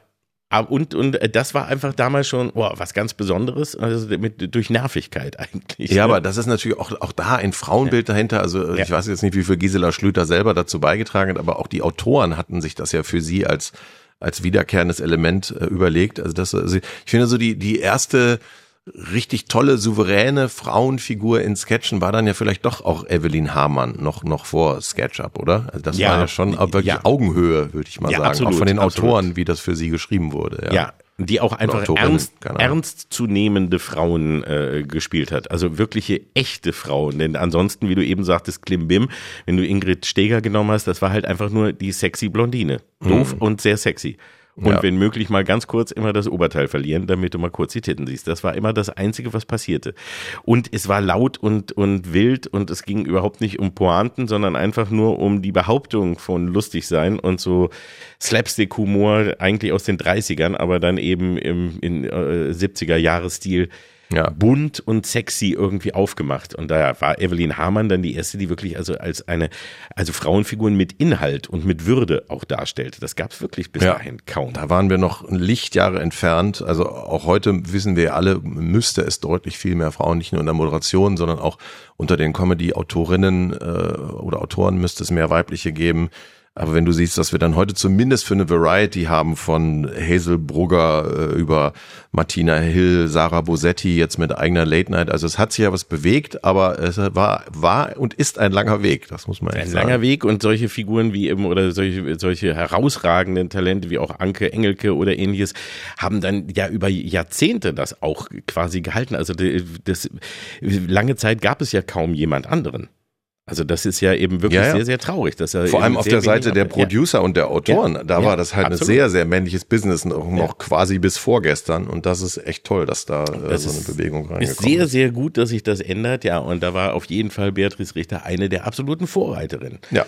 Aber Und, und äh, das war einfach damals schon oh, was ganz Besonderes, also mit, durch Nervigkeit eigentlich. Ja, ne? aber das ist natürlich auch, auch da ein Frauenbild dahinter. Also Ja. ich weiß jetzt nicht, wie viel Gisela Schlüter selber dazu beigetragen hat, aber auch die Autoren hatten sich das ja für sie als, als wiederkehrendes Element äh, überlegt. Also das, also ich finde so die, die erste richtig tolle, souveräne Frauenfigur in Sketchen war dann ja vielleicht doch auch Evelyn Hamann noch, noch vor SketchUp, oder? Also das Ja. war ja schon auch wirklich Ja. Augenhöhe, würde ich mal Ja, sagen. absolut, auch von den absolut. Autoren, wie das für sie geschrieben wurde. Ja. ja, die auch einfach ernst, ernstzunehmende Frauen äh, gespielt hat. Also wirkliche echte Frauen. Denn ansonsten, wie du eben sagtest, Klimbim, wenn du Ingrid Steger genommen hast, das war halt einfach nur die sexy Blondine. Doof Mhm. und sehr sexy. Und Ja. wenn möglich mal ganz kurz immer das Oberteil verlieren, damit du mal kurz die Titten siehst. Das war immer das Einzige, was passierte. Und es war laut und, und wild und es ging überhaupt nicht um Pointen, sondern einfach nur um die Behauptung von lustig sein und so Slapstick-Humor eigentlich aus den 30ern, aber dann eben im in, äh, 70er-Jahres-Stil Ja. bunt und sexy irgendwie aufgemacht. Und da war Evelyn Hamann dann die erste, die wirklich also als eine, also Frauenfiguren mit Inhalt und mit Würde auch darstellte. Das gab es wirklich bis Ja. dahin kaum. Da waren wir noch Lichtjahre entfernt. Also auch heute wissen wir alle, müsste es deutlich viel mehr Frauen, nicht nur in der Moderation, sondern auch unter den Comedy-Autorinnen äh, oder Autoren müsste es mehr weibliche geben. Aber wenn du siehst, dass wir dann heute zumindest für eine Variety haben von Hazel Brugger äh, über Martina Hill, Sarah Bosetti jetzt mit eigener Late Night. Also es hat sich ja was bewegt, aber es war, war und ist ein langer Weg. Das muss man echt Ein sagen. langer Weg und solche Figuren wie eben oder solche, solche herausragenden Talente wie auch Anke Engelke oder ähnliches haben dann ja über Jahrzehnte das auch quasi gehalten. Also das, lange Zeit gab es ja kaum jemand anderen. Also das ist ja eben wirklich Ja, ja. sehr, sehr traurig. Dass er Vor allem auf sehr der Seite der ja. Producer und der Autoren, Ja, da ja, war das halt absolut. ein sehr, sehr männliches Business noch, quasi bis vorgestern und das ist echt toll, dass da äh, Das so eine Bewegung Ist reingekommen sehr, ist. sehr gut, dass sich das ändert, ja. Und da war auf jeden Fall Beatrice Richter eine der absoluten Vorreiterinnen. Ja,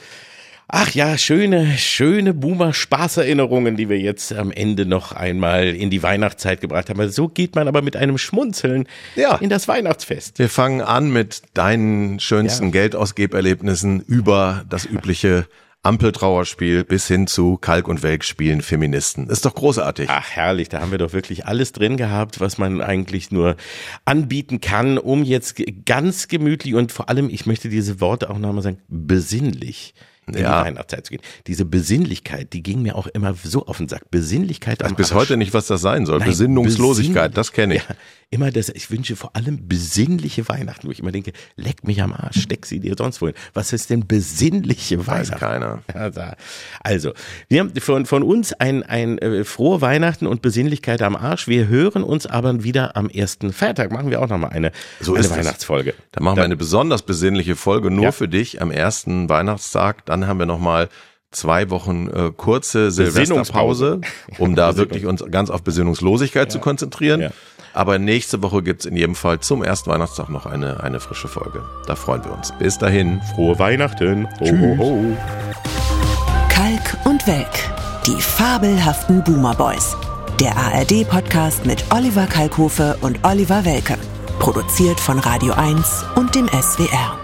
Ach ja, schöne, schöne Boomer-Spaßerinnerungen, die wir jetzt am Ende noch einmal in die Weihnachtszeit gebracht haben. So geht man aber mit einem Schmunzeln Ja. in das Weihnachtsfest. wir fangen an mit deinen schönsten Ja. Geldausgeberlebnissen über das übliche Ampeltrauerspiel bis hin zu Kalk- und Welk-Spielen Feministen. Ist doch großartig. Ach, herrlich, da haben wir doch wirklich alles drin gehabt, was man eigentlich nur anbieten kann, um jetzt ganz gemütlich und vor allem, ich möchte diese Worte auch nochmal sagen, besinnlich in Ja. die Weihnachtszeit zu gehen. Diese Besinnlichkeit, die ging mir auch immer so auf den Sack. Besinnlichkeit Ich weiß bis Arsch. heute nicht, was das sein soll. Nein, Besinnungslosigkeit, besinn- das kenne ich. Ja, immer das, ich wünsche vor allem besinnliche Weihnachten, wo ich immer denke, leck mich am Arsch, steck sie dir sonst wohin. Was ist denn besinnliche Weiß Weihnachten? keiner. [laughs] Ja, da. Also, wir haben von, von uns ein, ein äh, frohe Weihnachten und Besinnlichkeit am Arsch. Wir hören uns aber wieder am ersten Feiertag. Machen wir auch nochmal eine, So eine. Weihnachtsfolge. Da machen wir eine besonders besinnliche Folge nur Ja. für dich am ersten Weihnachtstag. Dann haben wir nochmal zwei Wochen äh, kurze Silvesterpause, [laughs] um da [laughs] wirklich uns ganz auf Besinnungslosigkeit zu konzentrieren. Ja. Aber nächste Woche gibt's in jedem Fall zum ersten Weihnachtstag noch eine, eine frische Folge. Da freuen wir uns. Bis dahin. Frohe Weihnachten. Ho, ho, ho. Kalk und Welk. Die fabelhaften Boomer Boys. Der ARD-Podcast mit Oliver Kalkofe und Oliver Welke. Produziert von Radio 1 und dem SWR.